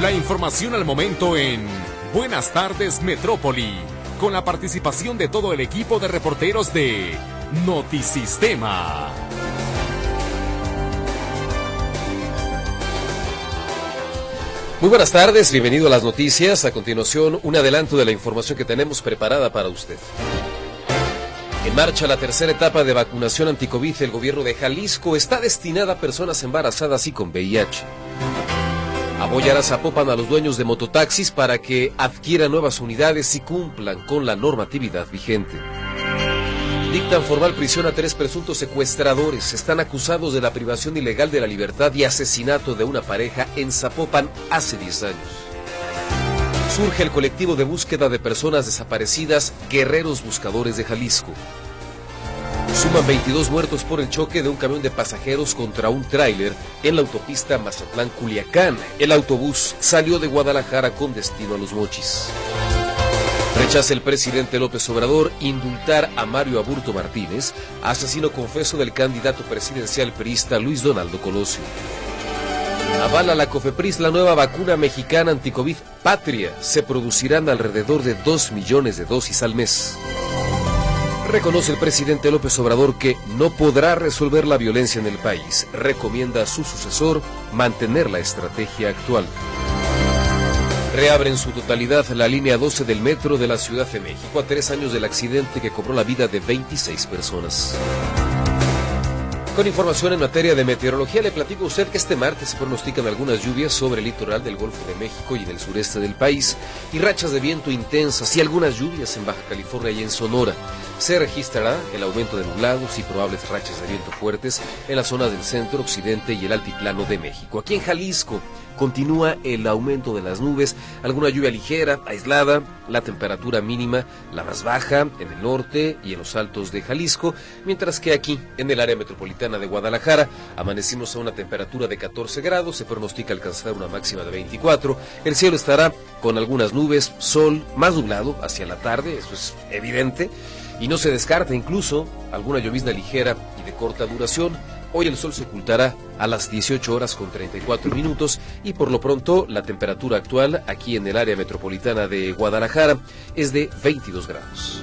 La información al momento en Buenas tardes Metrópoli, con la participación de todo el equipo de reporteros de Notisistema. Muy buenas tardes, bienvenido a las noticias. A continuación, un adelanto de la información que tenemos preparada para usted. En marcha la tercera etapa de vacunación anticovid el gobierno de Jalisco está destinada a personas embarazadas y con VIH. Apoyará Zapopan a los dueños de mototaxis para que adquieran nuevas unidades y cumplan con la normatividad vigente. Dictan formal prisión a tres presuntos secuestradores. Están acusados de la privación ilegal de la libertad y asesinato de una pareja en Zapopan hace 10 años. Surge el colectivo de búsqueda de personas desaparecidas Guerreros Buscadores de Jalisco. Suman 22 muertos por el choque de un camión de pasajeros contra un tráiler en la autopista Mazatlán-Culiacán. El autobús salió de Guadalajara con destino a Los Mochis. Rechaza el presidente López Obrador indultar a Mario Aburto Martínez, asesino confeso del candidato presidencial priista Luis Donaldo Colosio. Avala la COFEPRIS la nueva vacuna mexicana anticovid Patria. Se producirán alrededor de 2 millones de dosis al mes. Reconoce el presidente López Obrador que no podrá resolver la violencia en el país. Recomienda a su sucesor mantener la estrategia actual. Reabre en su totalidad la línea 12 del metro de la Ciudad de México a tres años del accidente que cobró la vida de 26 personas. Con información en materia de meteorología, le platico a usted que este martes se pronostican algunas lluvias sobre el litoral del Golfo de México y del sureste del país y rachas de viento intensas y algunas lluvias en Baja California y en Sonora. Se registrará el aumento de nublados y probables rachas de viento fuertes en la zona del centro, occidente y el altiplano de México. Aquí en Jalisco continúa el aumento de las nubes, alguna lluvia ligera, aislada, la temperatura mínima, la más baja en el norte y en los altos de Jalisco, mientras que aquí, en el área metropolitana de Guadalajara, amanecimos a una temperatura de 14 grados, se pronostica alcanzar una máxima de 24, el cielo estará con algunas nubes, sol más nublado hacia la tarde, eso es evidente, y no se descarta incluso alguna llovizna ligera y de corta duración, Hoy el sol se ocultará a las 18 horas con 34 minutos y por lo pronto la temperatura actual aquí en el área metropolitana de Guadalajara es de 22 grados.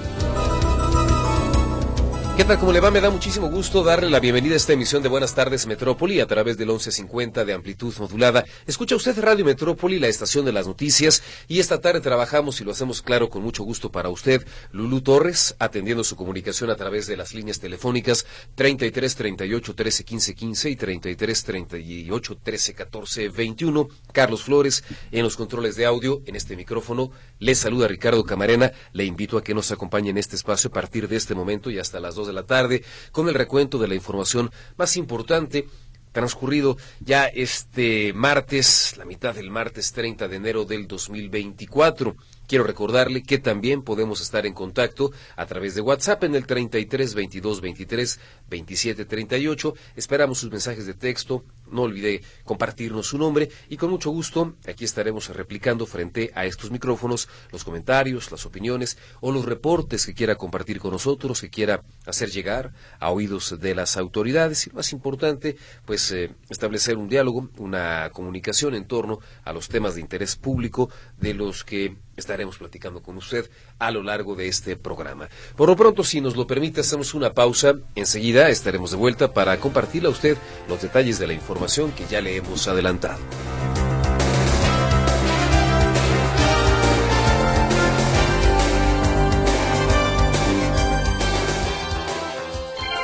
¿Qué tal? ¿Cómo le va? Me da muchísimo gusto darle la bienvenida a esta emisión de Buenas tardes Metrópoli a través del 1150 de amplitud modulada. Escucha usted Radio Metrópoli, la estación de las noticias, y esta tarde trabajamos y lo hacemos claro con mucho gusto para usted. Lulú Torres, atendiendo su comunicación a través de las líneas telefónicas 33 38 13 15 15 y 33 38 13 14 21. Carlos Flores en los controles de audio en este micrófono. Les saluda Ricardo Camarena. Le invito a que nos acompañe en este espacio a partir de este momento y hasta las 2 de la tarde con el recuento de la información más importante transcurrido ya este martes, la mitad del martes 30 de enero del 2024. Quiero recordarle que también podemos estar en contacto a través de WhatsApp en el 33 22 23 27 38. Esperamos sus mensajes de texto. No olvide compartirnos su nombre y con mucho gusto aquí estaremos replicando frente a estos micrófonos los comentarios, las opiniones o los reportes que quiera compartir con nosotros, que quiera hacer llegar a oídos de las autoridades y más importante, pues eh, establecer un diálogo, una comunicación en torno a los temas de interés público de los que estaremos platicando con usted a lo largo de este programa. Por lo pronto, si nos lo permite, hacemos una pausa. Enseguida estaremos de vuelta para compartirle a usted los detalles de la información que ya le hemos adelantado.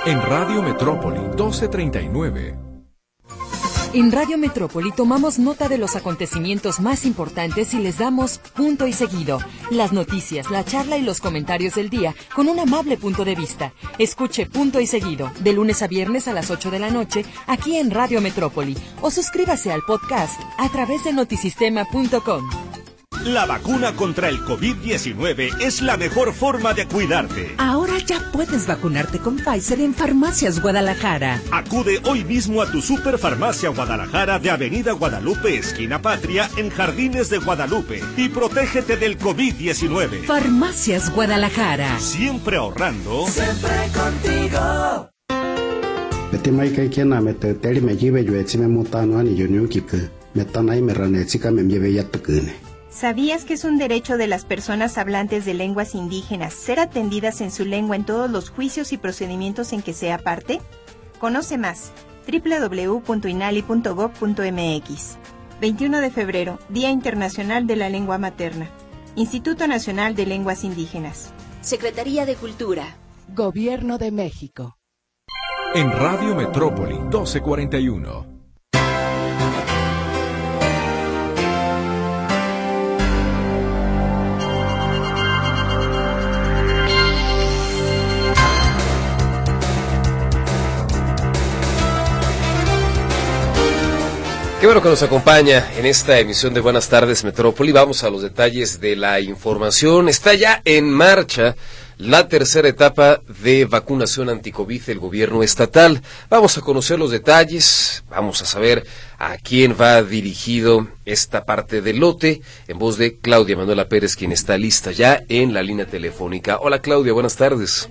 En Radio Metrópoli 1239. En Radio Metrópoli tomamos nota de los acontecimientos más importantes y les damos punto y seguido. Las noticias, la charla y los comentarios del día con un amable punto de vista. Escuche punto y seguido de lunes a viernes a las 8 de la noche aquí en Radio Metrópoli o suscríbase al podcast a través de notisistema.com. La vacuna contra el COVID-19 es la mejor forma de cuidarte. Ahora ya puedes vacunarte con Pfizer en Farmacias Guadalajara. Acude hoy mismo a tu Superfarmacia Guadalajara de Avenida Guadalupe, esquina Patria, en Jardines de Guadalupe y protégete del COVID-19. Farmacias Guadalajara. Siempre ahorrando. Siempre contigo. Beti mai kai kena me te teri me jibe yo etime mutano ani yo nyu kike. ¿Sabías que es un derecho de las personas hablantes de lenguas indígenas ser atendidas en su lengua en todos los juicios y procedimientos en que sea parte? Conoce más www.inali.gov.mx 21 de febrero, Día Internacional de la Lengua Materna. Instituto Nacional de Lenguas Indígenas. Secretaría de Cultura. Gobierno de México. En Radio Metrópoli 1241. Qué bueno que nos acompaña en esta emisión de Buenas tardes Metrópoli. Vamos a los detalles de la información. Está ya en marcha la tercera etapa de vacunación anticovid del gobierno estatal. Vamos a conocer los detalles, vamos a saber a quién va dirigido esta parte del lote, en voz de Claudia Manuela Pérez, quien está lista ya en la línea telefónica. Hola Claudia, buenas tardes.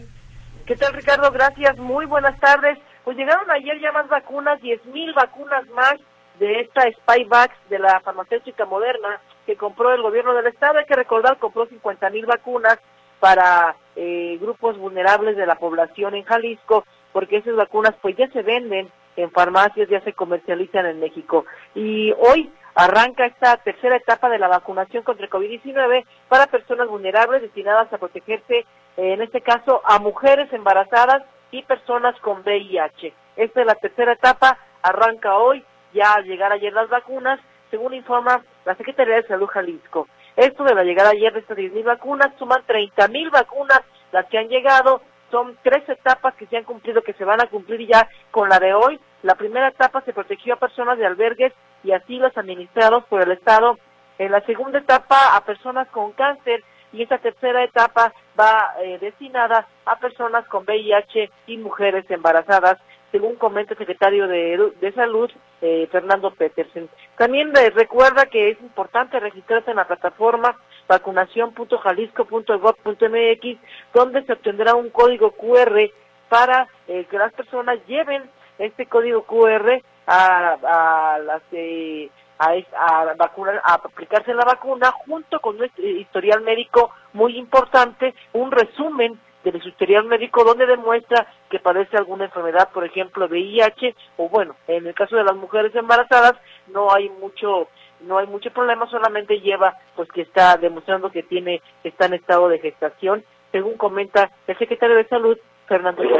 ¿Qué tal Ricardo? Gracias, muy buenas tardes. Pues llegaron ayer ya más vacunas, diez mil vacunas más de esta Spyvax de la farmacéutica moderna que compró el gobierno del estado. Hay que recordar, compró 50 mil vacunas para eh, grupos vulnerables de la población en Jalisco, porque esas vacunas pues ya se venden en farmacias, ya se comercializan en México. Y hoy arranca esta tercera etapa de la vacunación contra el COVID-19 para personas vulnerables destinadas a protegerse, en este caso, a mujeres embarazadas y personas con VIH. Esta es la tercera etapa, arranca hoy ya al llegar ayer las vacunas, según informa la Secretaría de Salud Jalisco. Esto de la llegada ayer de estas 10.000 vacunas, suman 30.000 vacunas las que han llegado, son tres etapas que se han cumplido, que se van a cumplir ya con la de hoy. La primera etapa se protegió a personas de albergues y asilos administrados por el Estado. En la segunda etapa a personas con cáncer y esta tercera etapa va eh, destinada a personas con VIH y mujeres embarazadas según comenta el secretario de, Salud, eh, Fernando Petersen. También les recuerda que es importante registrarse en la plataforma vacunación.jalisco.gov.mx, donde se obtendrá un código QR para eh, que las personas lleven este código QR a, a las eh, a, a, vacunar, a aplicarse la vacuna junto con un historial médico muy importante, un resumen del historial médico donde demuestra que padece alguna enfermedad, por ejemplo, VIH o bueno, en el caso de las mujeres embarazadas no hay mucho no hay mucho problema, solamente lleva pues que está demostrando que tiene está en estado de gestación, según comenta el secretario de Salud Fernando lo,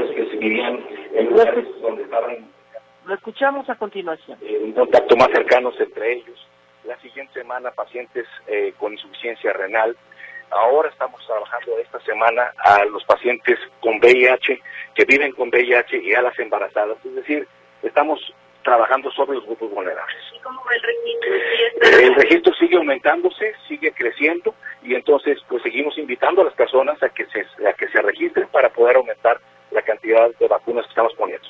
escuchamos a continuación. Eh, un contacto más cercano entre ellos. La siguiente semana pacientes eh, con insuficiencia renal, Ahora estamos trabajando esta semana a los pacientes con VIH, que viven con VIH y a las embarazadas. Es decir, estamos trabajando sobre los grupos vulnerables. ¿Y cómo va el registro? El registro sigue aumentándose, sigue creciendo y entonces pues seguimos invitando a las personas a que se, a que se registren para poder aumentar la cantidad de vacunas que estamos poniendo.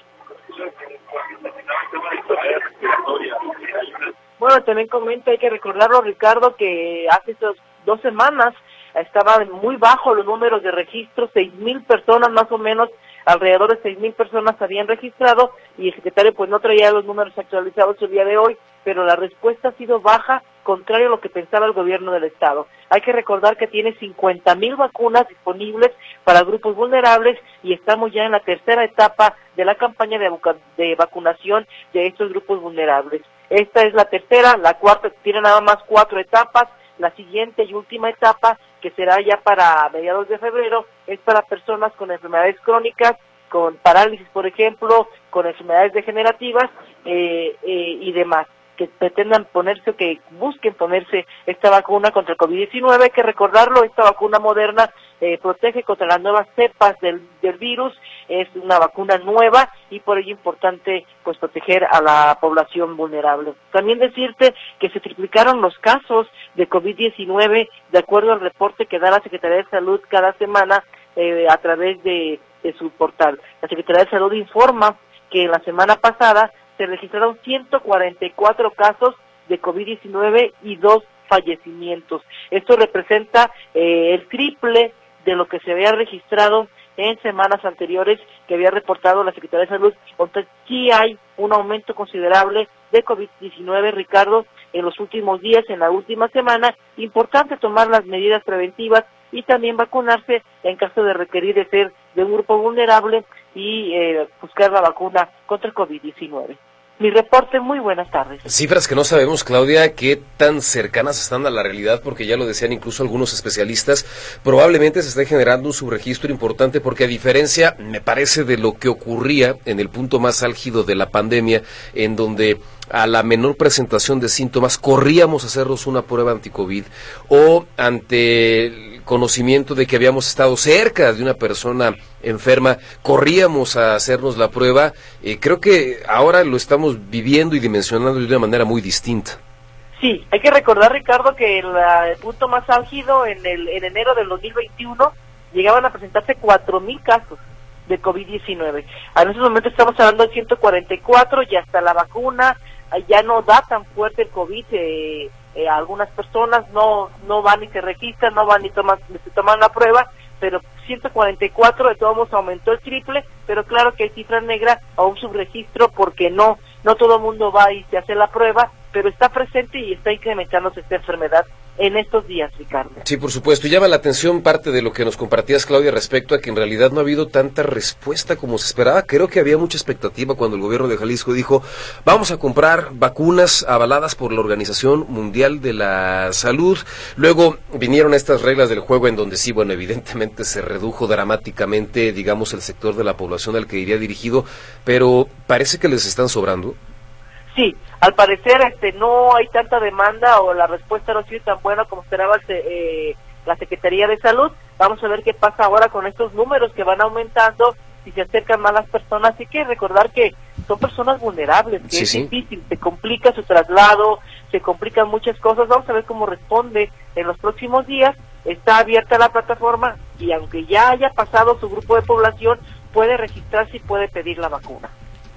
Bueno, también comenta, hay que recordarlo Ricardo, que hace dos semanas estaban muy bajos los números de registro, seis mil personas más o menos, alrededor de seis mil personas habían registrado y el secretario pues no traía los números actualizados el día de hoy, pero la respuesta ha sido baja, contrario a lo que pensaba el gobierno del estado. Hay que recordar que tiene 50 mil vacunas disponibles para grupos vulnerables y estamos ya en la tercera etapa de la campaña de, de vacunación de estos grupos vulnerables. Esta es la tercera, la cuarta tiene nada más cuatro etapas, la siguiente y última etapa que será ya para mediados de febrero, es para personas con enfermedades crónicas, con parálisis, por ejemplo, con enfermedades degenerativas eh, eh, y demás que pretendan ponerse o que busquen ponerse esta vacuna contra el COVID-19. Hay que recordarlo, esta vacuna moderna eh, protege contra las nuevas cepas del, del, virus, es una vacuna nueva y por ello importante pues proteger a la población vulnerable. También decirte que se triplicaron los casos de COVID-19 de acuerdo al reporte que da la Secretaría de Salud cada semana eh, a través de, de su portal. La Secretaría de Salud informa que la semana pasada se registraron 144 casos de COVID-19 y dos fallecimientos. Esto representa eh, el triple de lo que se había registrado en semanas anteriores que había reportado la Secretaría de Salud. Entonces, sí hay un aumento considerable de COVID-19, Ricardo, en los últimos días, en la última semana. Importante tomar las medidas preventivas y también vacunarse en caso de requerir de ser de un grupo vulnerable y eh, buscar la vacuna contra el COVID-19. Mi reporte, muy buenas tardes. Cifras que no sabemos, Claudia, qué tan cercanas están a la realidad, porque ya lo decían incluso algunos especialistas, probablemente se esté generando un subregistro importante, porque a diferencia, me parece, de lo que ocurría en el punto más álgido de la pandemia, en donde a la menor presentación de síntomas corríamos a hacernos una prueba anticovid o ante conocimiento de que habíamos estado cerca de una persona enferma, corríamos a hacernos la prueba. Eh, creo que ahora lo estamos viviendo y dimensionando de una manera muy distinta. Sí, hay que recordar, Ricardo, que el, punto más álgido en, el, en enero del 2021 llegaban a presentarse 4.000 casos de COVID-19. En estos momentos estamos hablando de 144 y hasta la vacuna ya no da tan fuerte el COVID. Eh, eh, algunas personas no no van y se registran, no van y toman, se toman la prueba, pero 144 de todos modos aumentó el triple, pero claro que hay cifra negra a un subregistro porque no no todo el mundo va y se hace la prueba, pero está presente y está incrementándose esta enfermedad en estos días, Ricardo. Sí, por supuesto. Llama la atención parte de lo que nos compartías, Claudia, respecto a que en realidad no ha habido tanta respuesta como se esperaba. Creo que había mucha expectativa cuando el gobierno de Jalisco dijo, vamos a comprar vacunas avaladas por la Organización Mundial de la Salud. Luego vinieron estas reglas del juego en donde sí, bueno, evidentemente se redujo dramáticamente, digamos, el sector de la población al que iría dirigido, pero parece que les están sobrando. Sí, al parecer este no hay tanta demanda o la respuesta no ha sido tan buena como esperaba eh, la Secretaría de Salud. Vamos a ver qué pasa ahora con estos números que van aumentando si se acercan más las personas. Hay que recordar que son personas vulnerables, que es difícil, se complica su traslado, se complican muchas cosas. Vamos a ver cómo responde en los próximos días. Está abierta la plataforma y aunque ya haya pasado su grupo de población, puede registrarse y puede pedir la vacuna.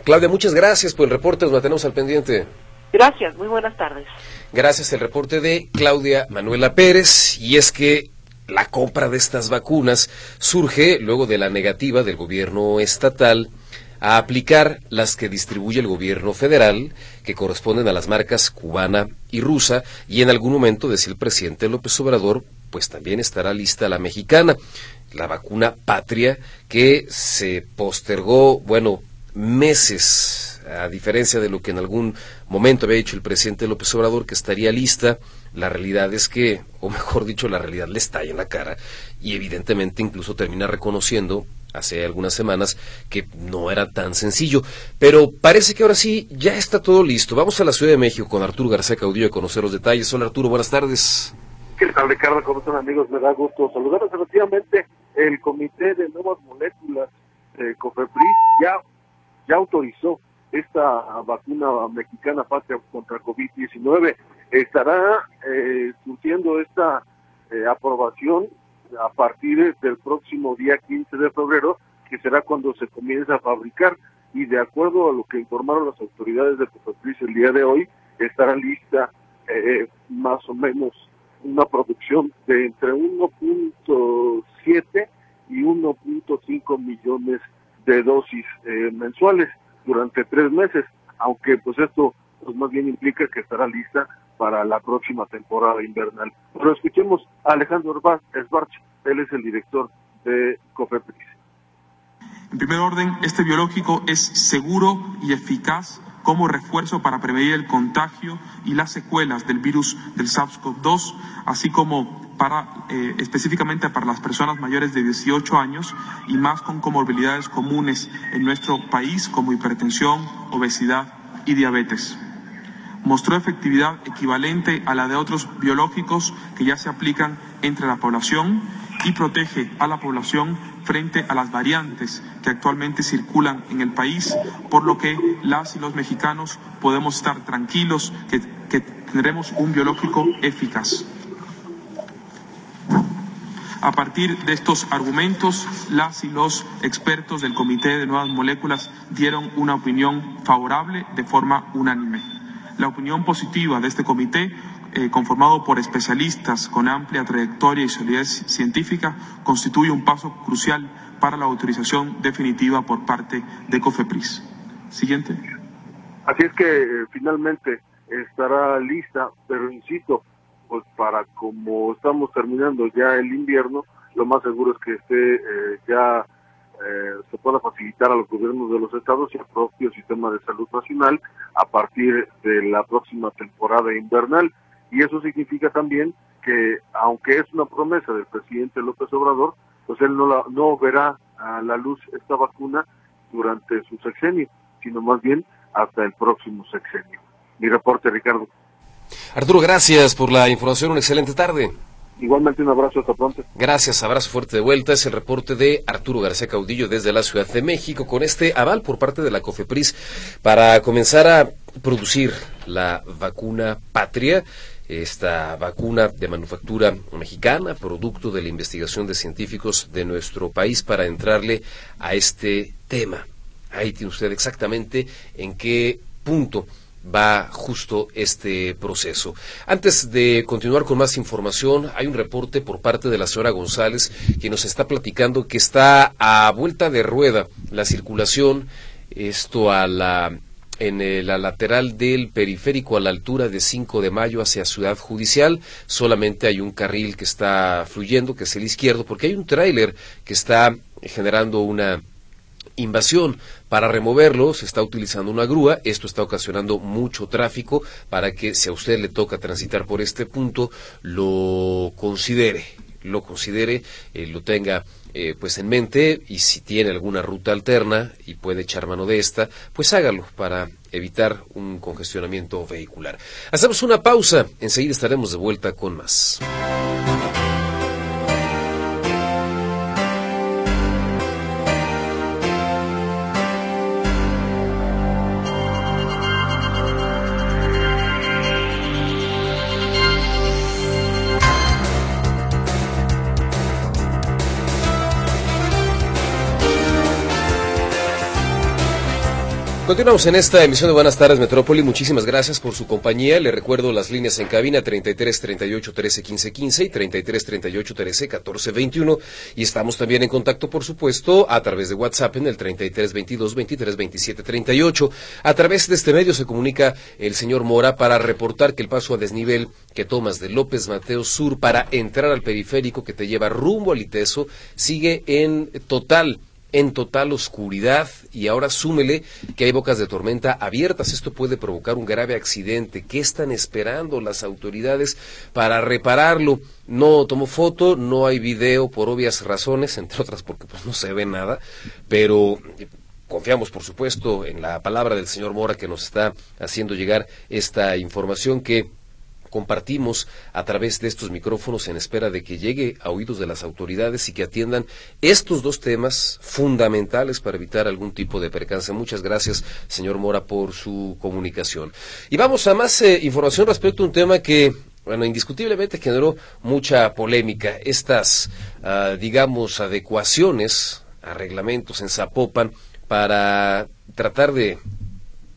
Claudia, muchas gracias por el reporte, nos mantenemos al pendiente. Gracias, muy buenas tardes. Gracias, el reporte de Claudia Manuela Pérez, y es que la compra de estas vacunas surge luego de la negativa del gobierno estatal a aplicar las que distribuye el gobierno federal, que corresponden a las marcas cubana y rusa, y en algún momento, decía el presidente López Obrador, pues también estará lista la mexicana, la vacuna patria, que se postergó, bueno, meses, a diferencia de lo que en algún momento había dicho el presidente López Obrador, que estaría lista, la realidad es que, o mejor dicho, la realidad le está en la cara y evidentemente incluso termina reconociendo hace algunas semanas que no era tan sencillo. Pero parece que ahora sí ya está todo listo. Vamos a la Ciudad de México con Arturo García Caudillo a conocer los detalles. Hola Arturo, buenas tardes. ¿Qué tal Ricardo? ¿Cómo están amigos? Me da gusto saludarlos. Efectivamente, el Comité de Nuevas Moléculas eh, COFEPRIS ya ya autorizó esta vacuna mexicana patria contra COVID-19. Estará eh, surtiendo esta eh, aprobación a partir del próximo día 15 de febrero, que será cuando se comience a fabricar. Y de acuerdo a lo que informaron las autoridades de Cofepris el día de hoy, estará lista eh, más o menos una producción de entre 1.7 y 1.5 millones de dosis eh, mensuales durante tres meses, aunque pues esto pues más bien implica que estará lista para la próxima temporada invernal. Pero escuchemos a Alejandro Esbarch, él es el director de COFEPRIS. En primer orden, este biológico es seguro y eficaz como refuerzo para prevenir el contagio y las secuelas del virus del SARS-CoV-2, así como para, eh, específicamente para las personas mayores de 18 años y más con comorbilidades comunes en nuestro país como hipertensión, obesidad y diabetes. Mostró efectividad equivalente a la de otros biológicos que ya se aplican entre la población y protege a la población frente a las variantes que actualmente circulan en el país, por lo que las y los mexicanos podemos estar tranquilos que, que tendremos un biológico eficaz. A partir de estos argumentos, las y los expertos del Comité de Nuevas Moléculas dieron una opinión favorable de forma unánime. La opinión positiva de este comité, eh, conformado por especialistas con amplia trayectoria y solidez científica, constituye un paso crucial para la autorización definitiva por parte de COFEPRIS. Siguiente. Así es que eh, finalmente estará lista, pero insisto, pues para como estamos terminando ya el invierno, lo más seguro es que esté eh, ya eh, se pueda facilitar a los gobiernos de los estados y al propio sistema de salud nacional a partir de la próxima temporada invernal. Y eso significa también que, aunque es una promesa del presidente López Obrador, pues él no, la, no verá a la luz esta vacuna durante su sexenio, sino más bien hasta el próximo sexenio. Mi reporte, Ricardo. Arturo, gracias por la información. Una excelente tarde. Igualmente un abrazo, hasta pronto. Gracias, abrazo fuerte de vuelta. Es el reporte de Arturo García Caudillo desde la Ciudad de México con este aval por parte de la COFEPRIS para comenzar a producir la vacuna patria esta vacuna de manufactura mexicana, producto de la investigación de científicos de nuestro país para entrarle a este tema. Ahí tiene usted exactamente en qué punto va justo este proceso. Antes de continuar con más información, hay un reporte por parte de la señora González que nos está platicando que está a vuelta de rueda la circulación, esto a la en la lateral del periférico a la altura de 5 de mayo hacia Ciudad Judicial. Solamente hay un carril que está fluyendo, que es el izquierdo, porque hay un tráiler que está generando una invasión. Para removerlo se está utilizando una grúa. Esto está ocasionando mucho tráfico para que si a usted le toca transitar por este punto, lo considere, lo considere, eh, lo tenga eh, pues en mente y si tiene alguna ruta alterna y puede echar mano de esta, pues hágalo para evitar un congestionamiento vehicular. Hacemos una pausa, enseguida estaremos de vuelta con más. Continuamos en esta emisión de Buenas tardes Metrópoli. Muchísimas gracias por su compañía. Le recuerdo las líneas en cabina 33 38 13 15 15 y 33 38 13 14 21. Y estamos también en contacto, por supuesto, a través de WhatsApp en el 33 22 23 27 38. A través de este medio se comunica el señor Mora para reportar que el paso a desnivel que tomas de López Mateo Sur para entrar al periférico que te lleva rumbo al Iteso sigue en total en total oscuridad y ahora súmele que hay bocas de tormenta abiertas. Esto puede provocar un grave accidente. ¿Qué están esperando las autoridades para repararlo? No tomó foto, no hay video por obvias razones, entre otras porque pues no se ve nada, pero confiamos por supuesto en la palabra del señor Mora que nos está haciendo llegar esta información que compartimos a través de estos micrófonos en espera de que llegue a oídos de las autoridades y que atiendan estos dos temas fundamentales para evitar algún tipo de percance. Muchas gracias, señor Mora, por su comunicación. Y vamos a más eh, información respecto a un tema que bueno, indiscutiblemente generó mucha polémica. Estas, ah, digamos, adecuaciones a reglamentos en Zapopan para tratar de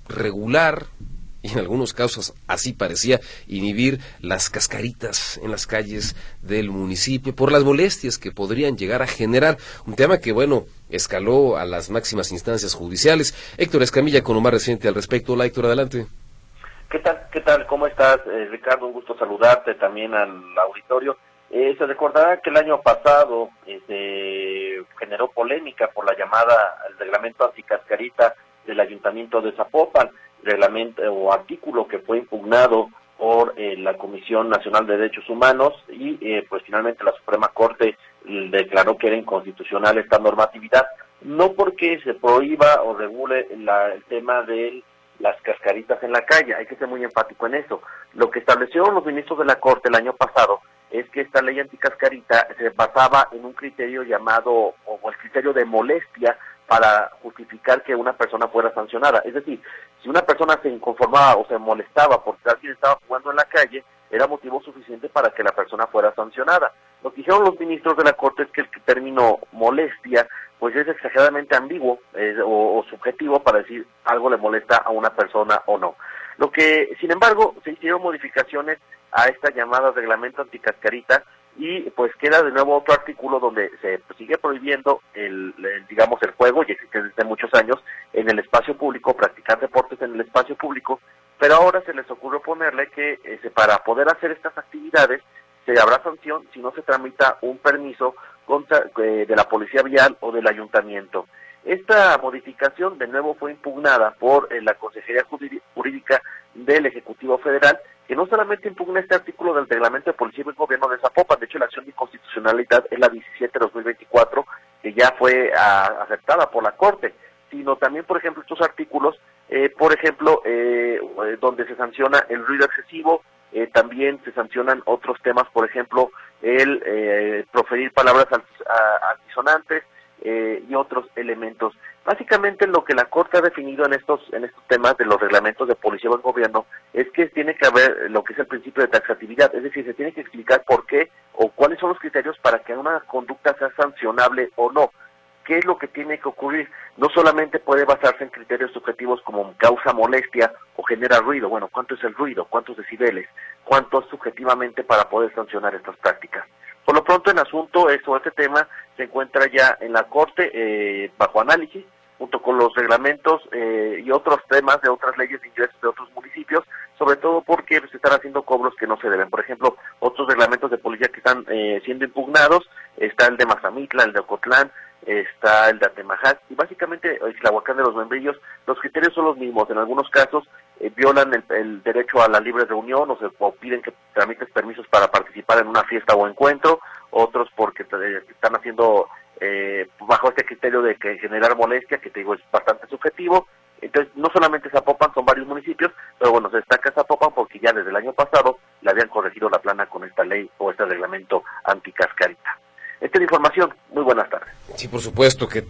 regular y en algunos casos así parecía inhibir las cascaritas en las calles del municipio por las molestias que podrían llegar a generar. Un tema que, bueno, escaló a las máximas instancias judiciales. Héctor Escamilla con lo más reciente al respecto. Hola Héctor, adelante. ¿Qué tal? ¿Qué tal? ¿Cómo estás, eh, Ricardo? Un gusto saludarte también al auditorio. Eh, se recordará que el año pasado eh, generó polémica por la llamada, el reglamento anticascarita del Ayuntamiento de Zapopan reglamento o artículo que fue impugnado por eh, la Comisión Nacional de Derechos Humanos y eh, pues finalmente la Suprema Corte declaró que era inconstitucional esta normatividad, no porque se prohíba o regule el tema de las cascaritas en la calle, hay que ser muy enfático en eso. Lo que establecieron los ministros de la Corte el año pasado es que esta ley anticascarita se basaba en un criterio llamado, o el criterio de molestia para justificar que una persona fuera sancionada. Es decir, si una persona se inconformaba o se molestaba porque alguien estaba jugando en la calle, era motivo suficiente para que la persona fuera sancionada. Lo que dijeron los ministros de la Corte es que el término molestia pues es exageradamente ambiguo o, o, subjetivo para decir algo le molesta a una persona o no. Lo que, sin embargo, se hicieron modificaciones a esta llamada reglamento anticascarita y pues queda de nuevo otro artículo donde se sigue prohibiendo el, digamos el juego y existe desde muchos años en el espacio público practicar deportes en el espacio público pero ahora se les ocurrió ponerle que este, para poder hacer estas actividades se habrá sanción si no se tramita un permiso contra, eh, de la policía vial o del ayuntamiento. Esta modificación de nuevo fue impugnada por eh, la Consejería Jurídica del Ejecutivo Federal, que no solamente impugna este artículo del reglamento de policía y gobierno de Zapopan, de hecho la acción de inconstitucionalidad es la 17-2024, que ya fue ah, aceptada por la Corte, sino también, por ejemplo, estos artículos, eh, por ejemplo, eh, donde se sanciona el ruido excesivo, también se sancionan otros temas, por ejemplo, el proferir palabras altisonantes, eh, y otros elementos. Básicamente lo que la Corte ha definido en estos en estos temas de los reglamentos de policía o el gobierno es que tiene que haber lo que es el principio de taxatividad, es decir, se tiene que explicar por qué o cuáles son los criterios para que una conducta sea sancionable o no. ¿Qué es lo que tiene que ocurrir? No solamente puede basarse en criterios subjetivos como causa molestia o genera ruido. Bueno, ¿cuánto es el ruido? ¿Cuántos decibeles? ¿Cuánto subjetivamente para poder sancionar estas prácticas? Por lo pronto, en asunto, esto, este tema se encuentra ya en la Corte eh, bajo análisis, junto con los reglamentos eh, y otros temas de otras leyes de ingresos de otros municipios, sobre todo porque se están haciendo cobros que no se deben. Por ejemplo, otros reglamentos de policía que están eh, siendo impugnados, está el de Mazamitla, el de Ocotlán, está el de Atemajac y básicamente el Tlahuacán de los Membrillos, los criterios son los mismos. En algunos casos eh, violan el, derecho a la libre reunión o, se, piden que tramites permisos para participar en una fiesta o encuentro, otros porque están haciendo eh, bajo este criterio de que generar molestia, que te digo es bastante subjetivo. Entonces, no solamente Zapopan, son varios municipios, pero bueno, se destaca Zapopan porque ya desde el año pasado le habían corregido la plana con esta ley o este reglamento anticascarita. Esta es la información. Muy buenas tardes. Sí, por supuesto que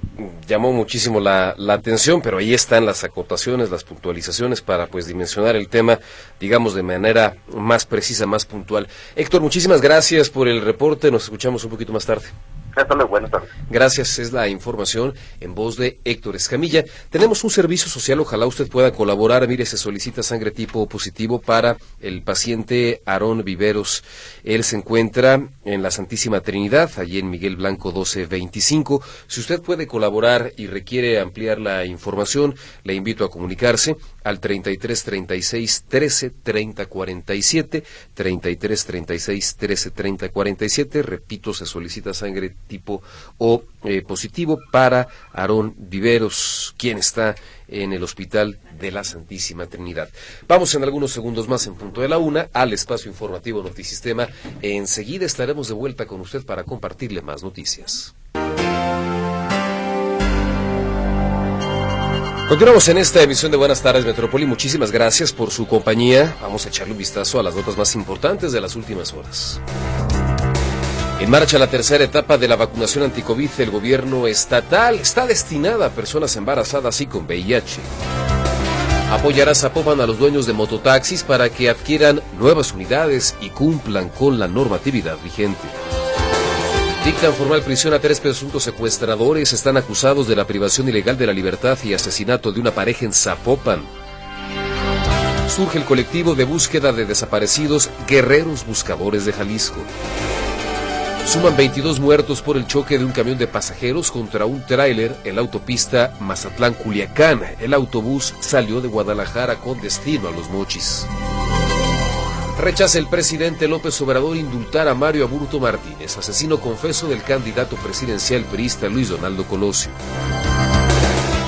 llamó muchísimo la, atención, pero ahí están las acotaciones, las puntualizaciones para pues dimensionar el tema, digamos, de manera más precisa, más puntual. Héctor, muchísimas gracias por el reporte. Nos escuchamos un poquito más tarde. Gracias, es la información en voz de Héctor Escamilla. Tenemos un servicio social, ojalá usted pueda colaborar. Mire, se solicita sangre tipo positivo para el paciente Aarón Viveros. Él se encuentra en la Santísima Trinidad, allí en Miguel Blanco 1225. Si usted puede colaborar y requiere ampliar la información, le invito a comunicarse al 33 36 13 30 47, 33 36 13 30 47. Repito, se solicita sangre tipo O eh, positivo para Aarón Viveros, quien está en el Hospital de la Santísima Trinidad. Vamos en algunos segundos más en punto de la una al espacio informativo Notisistema. Enseguida estaremos de vuelta con usted para compartirle más noticias. Continuamos en esta emisión de Buenas tardes Metrópoli. Muchísimas gracias por su compañía. Vamos a echarle un vistazo a las notas más importantes de las últimas horas. En marcha la tercera etapa de la vacunación anticovid, el gobierno estatal está destinada a personas embarazadas y con VIH. Apoyará Zapopan a los dueños de mototaxis para que adquieran nuevas unidades y cumplan con la normatividad vigente. Dictan formal prisión a tres presuntos secuestradores. Están acusados de la privación ilegal de la libertad y asesinato de una pareja en Zapopan. Surge el colectivo de búsqueda de desaparecidos Guerreros Buscadores de Jalisco. Suman 22 muertos por el choque de un camión de pasajeros contra un tráiler en la autopista Mazatlán-Culiacán. El autobús salió de Guadalajara con destino a Los Mochis. Rechaza el presidente López Obrador indultar a Mario Aburto Martínez, asesino confeso del candidato presidencial perista Luis Donaldo Colosio.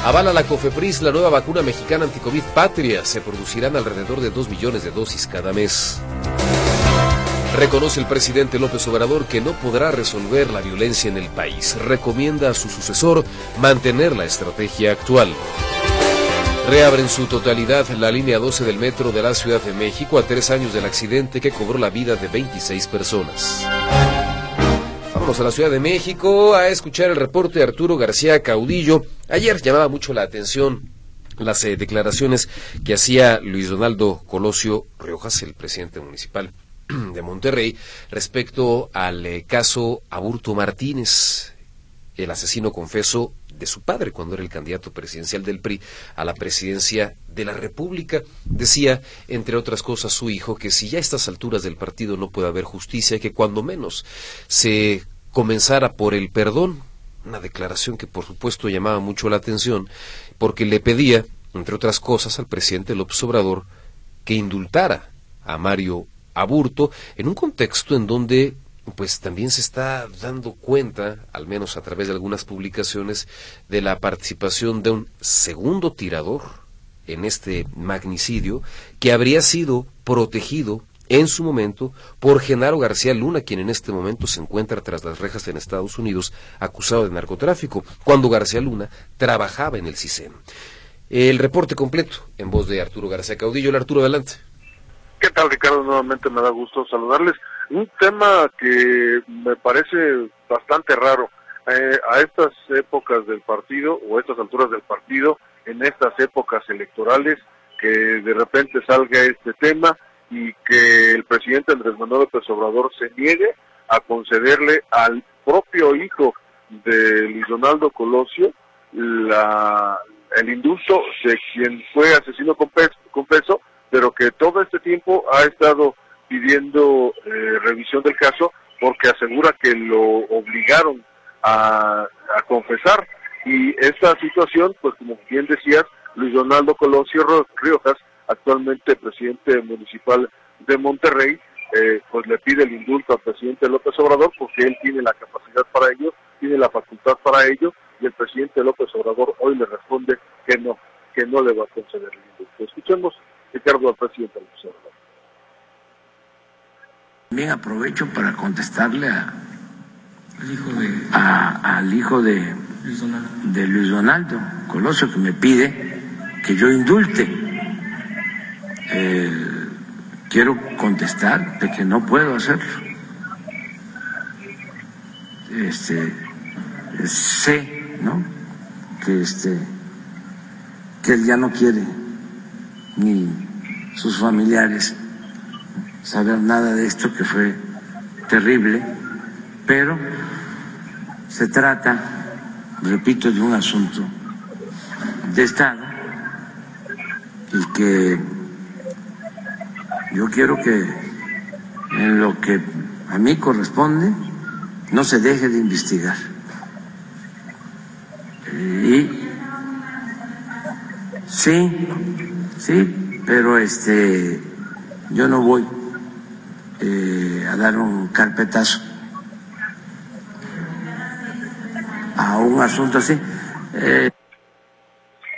Avala la COFEPRIS la nueva vacuna mexicana anticovid Patria. Se producirán alrededor de 2 millones de dosis cada mes. Reconoce el presidente López Obrador que no podrá resolver la violencia en el país. Recomienda a su sucesor mantener la estrategia actual. Reabre en su totalidad la línea 12 del metro de la Ciudad de México a tres años del accidente que cobró la vida de 26 personas. Vamos a la Ciudad de México a escuchar el reporte de Arturo García Caudillo. Ayer llamaba mucho la atención las eh, declaraciones que hacía Luis Donaldo Colosio Riojas, el presidente municipal de Monterrey, respecto al eh, caso Aburto Martínez, el asesino confeso de su padre cuando era el candidato presidencial del PRI a la presidencia de la República. Decía, entre otras cosas, su hijo que si ya a estas alturas del partido no puede haber justicia, que cuando menos se comenzara por el perdón, una declaración que por supuesto llamaba mucho la atención, porque le pedía, entre otras cosas, al presidente López Obrador que indultara a Mario Aburto en un contexto en donde pues también se está dando cuenta, al menos a través de algunas publicaciones, de la participación de un segundo tirador en este magnicidio que habría sido protegido en su momento por Genaro García Luna, quien en este momento se encuentra tras las rejas en Estados Unidos acusado de narcotráfico, cuando García Luna trabajaba en el CISEN. El reporte completo en voz de Arturo García Caudillo. El Arturo, adelante. ¿Qué tal, Ricardo? Nuevamente me da gusto saludarles. Un tema que me parece bastante raro. Eh, a estas épocas del partido, o a estas alturas del partido, en estas épocas electorales, que de repente salga este tema, y que el presidente Andrés Manuel López Obrador se niegue a concederle al propio hijo de Luis Donaldo Colosio la, el indulto de quien fue asesino con peso, pero que todo este tiempo ha estado pidiendo eh, revisión del caso porque asegura que lo obligaron a, confesar y esta situación, pues como bien decías, Luis Donaldo Colosio Riojas actualmente presidente municipal de Monterrey, eh, pues le pide el indulto al presidente López Obrador porque él tiene la capacidad para ello, tiene la facultad para ello, y el presidente López Obrador hoy le responde que no, que no le va a conceder el indulto. Escuchemos, Ricardo, al presidente López Obrador. También aprovecho para contestarle a, hijo de, al hijo de de Luis Donaldo Colosio que me pide que yo indulte eh, quiero contestar de que no puedo hacerlo. Este, sé, ¿no? Que este, que él ya no quiere ni sus familiares saber nada de esto que fue terrible, pero se trata, repito, de un asunto de Estado y que yo quiero que en lo que a mí corresponde no se deje de investigar. Y sí, sí, pero este yo no voy eh, a dar un carpetazo a un asunto así. Eh,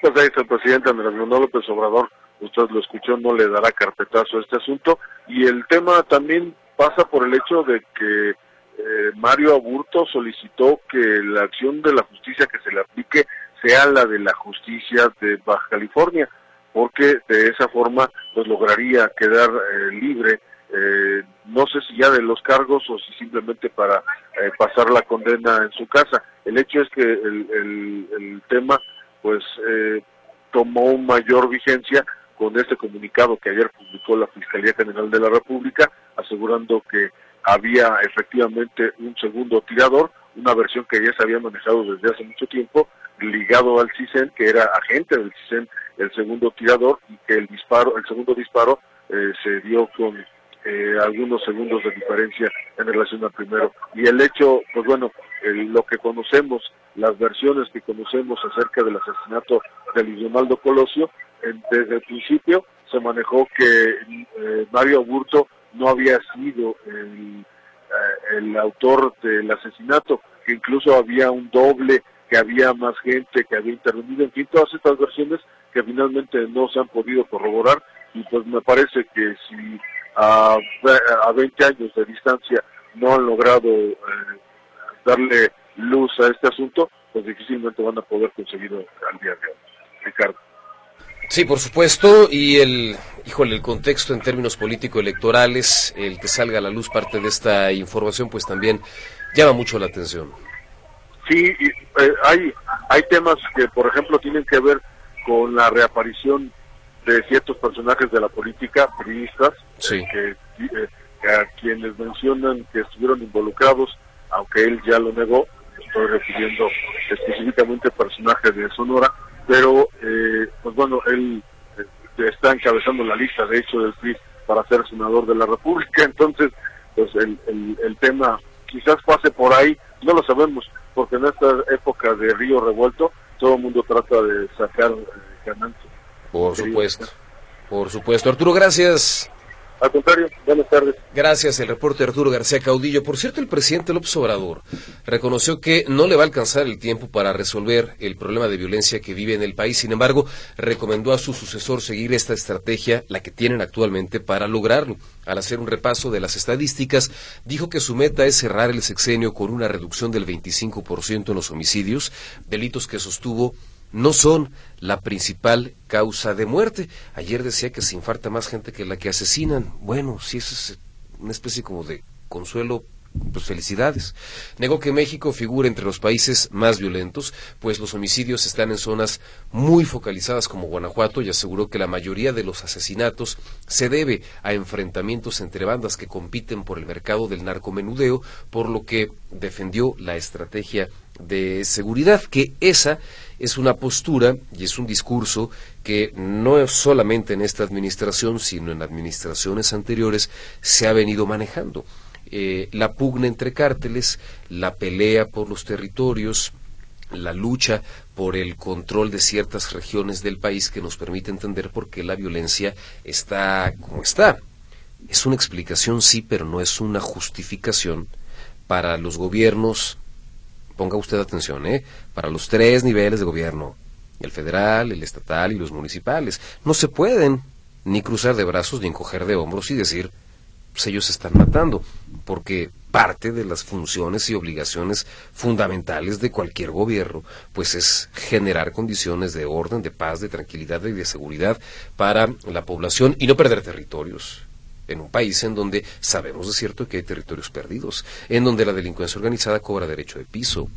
pues ahí está el presidente Andrés Manuel López Obrador usted lo escuchó, no le dará carpetazo a este asunto. Y el tema también pasa por el hecho de que eh, Mario Aburto solicitó que la acción de la justicia que se le aplique sea la de la justicia de Baja California, porque de esa forma pues lograría quedar eh, libre, eh, no sé si ya de los cargos o si simplemente para pasar la condena en su casa. El hecho es que el, tema pues tomó mayor vigencia con este comunicado que ayer publicó la Fiscalía General de la República, asegurando que había efectivamente un segundo tirador, una versión que ya se había manejado desde hace mucho tiempo, ligado al CISEN, que era agente del CISEN, el segundo tirador, y que el disparo, el segundo disparo eh, se dio con eh, algunos segundos de diferencia en relación al primero. Y el hecho, pues bueno, lo que conocemos, las versiones que conocemos acerca del asesinato de Leonardo Colosio, desde el principio se manejó que eh, Mario Aburto no había sido el, eh, el autor del asesinato, que incluso había un doble, que había más gente que había intervenido, en fin, todas estas versiones que finalmente no se han podido corroborar y pues me parece que si a, a 20 años de distancia no han logrado eh, darle luz a este asunto, pues difícilmente van a poder conseguirlo al día de hoy. Ricardo. Sí, por supuesto, y el, híjole, el contexto en términos político-electorales, el que salga a la luz parte de esta información, pues también llama mucho la atención. Sí, eh, hay, hay temas que, por ejemplo, tienen que ver con la reaparición de ciertos personajes de la política, periodistas, sí. que, eh, a quienes mencionan que estuvieron involucrados, aunque él ya lo negó, estoy refiriendo específicamente personajes de Sonora, pero eh, pues bueno, él eh, está encabezando la lista, de hecho, del PRI para ser senador de la República, entonces, pues el, el, tema quizás pase por ahí, no lo sabemos, porque en esta época de río revuelto, todo el mundo trata de sacar eh, ganancias. Por supuesto. Por supuesto. Arturo, gracias. Al contrario, buenas tardes. Gracias, el reporte Arturo García Caudillo. Por cierto, el presidente López Obrador reconoció que no le va a alcanzar el tiempo para resolver el problema de violencia que vive en el país. Sin embargo, recomendó a su sucesor seguir esta estrategia, la que tienen actualmente, para lograrlo. Al hacer un repaso de las estadísticas, dijo que su meta es cerrar el sexenio con una reducción del 25% en los homicidios, delitos que sostuvo no son la principal causa de muerte. Ayer decía que se infarta más gente que la que asesinan. Bueno, si eso es una especie como de consuelo pues felicidades. Negó que México figure entre los países más violentos, pues los homicidios están en zonas muy focalizadas como Guanajuato y aseguró que la mayoría de los asesinatos se debe a enfrentamientos entre bandas que compiten por el mercado del narcomenudeo, por lo que defendió la estrategia de seguridad, que esa es una postura y es un discurso que no solamente en esta administración, sino en administraciones anteriores se ha venido manejando. Eh, la pugna entre cárteles, la pelea por los territorios, la lucha por el control de ciertas regiones del país que nos permite entender por qué la violencia está como está. Es una explicación, sí, pero no es una justificación para los gobiernos, ponga usted atención, ¿eh? para los tres niveles de gobierno, el federal, el estatal y los municipales. No se pueden ni cruzar de brazos ni encoger de hombros y decir pues ellos se están matando, porque parte de las funciones y obligaciones fundamentales de cualquier gobierno, pues es generar condiciones de orden, de paz, de tranquilidad y de seguridad para la población y no perder territorios en un país en donde sabemos de cierto que hay territorios perdidos, en donde la delincuencia organizada cobra derecho de piso,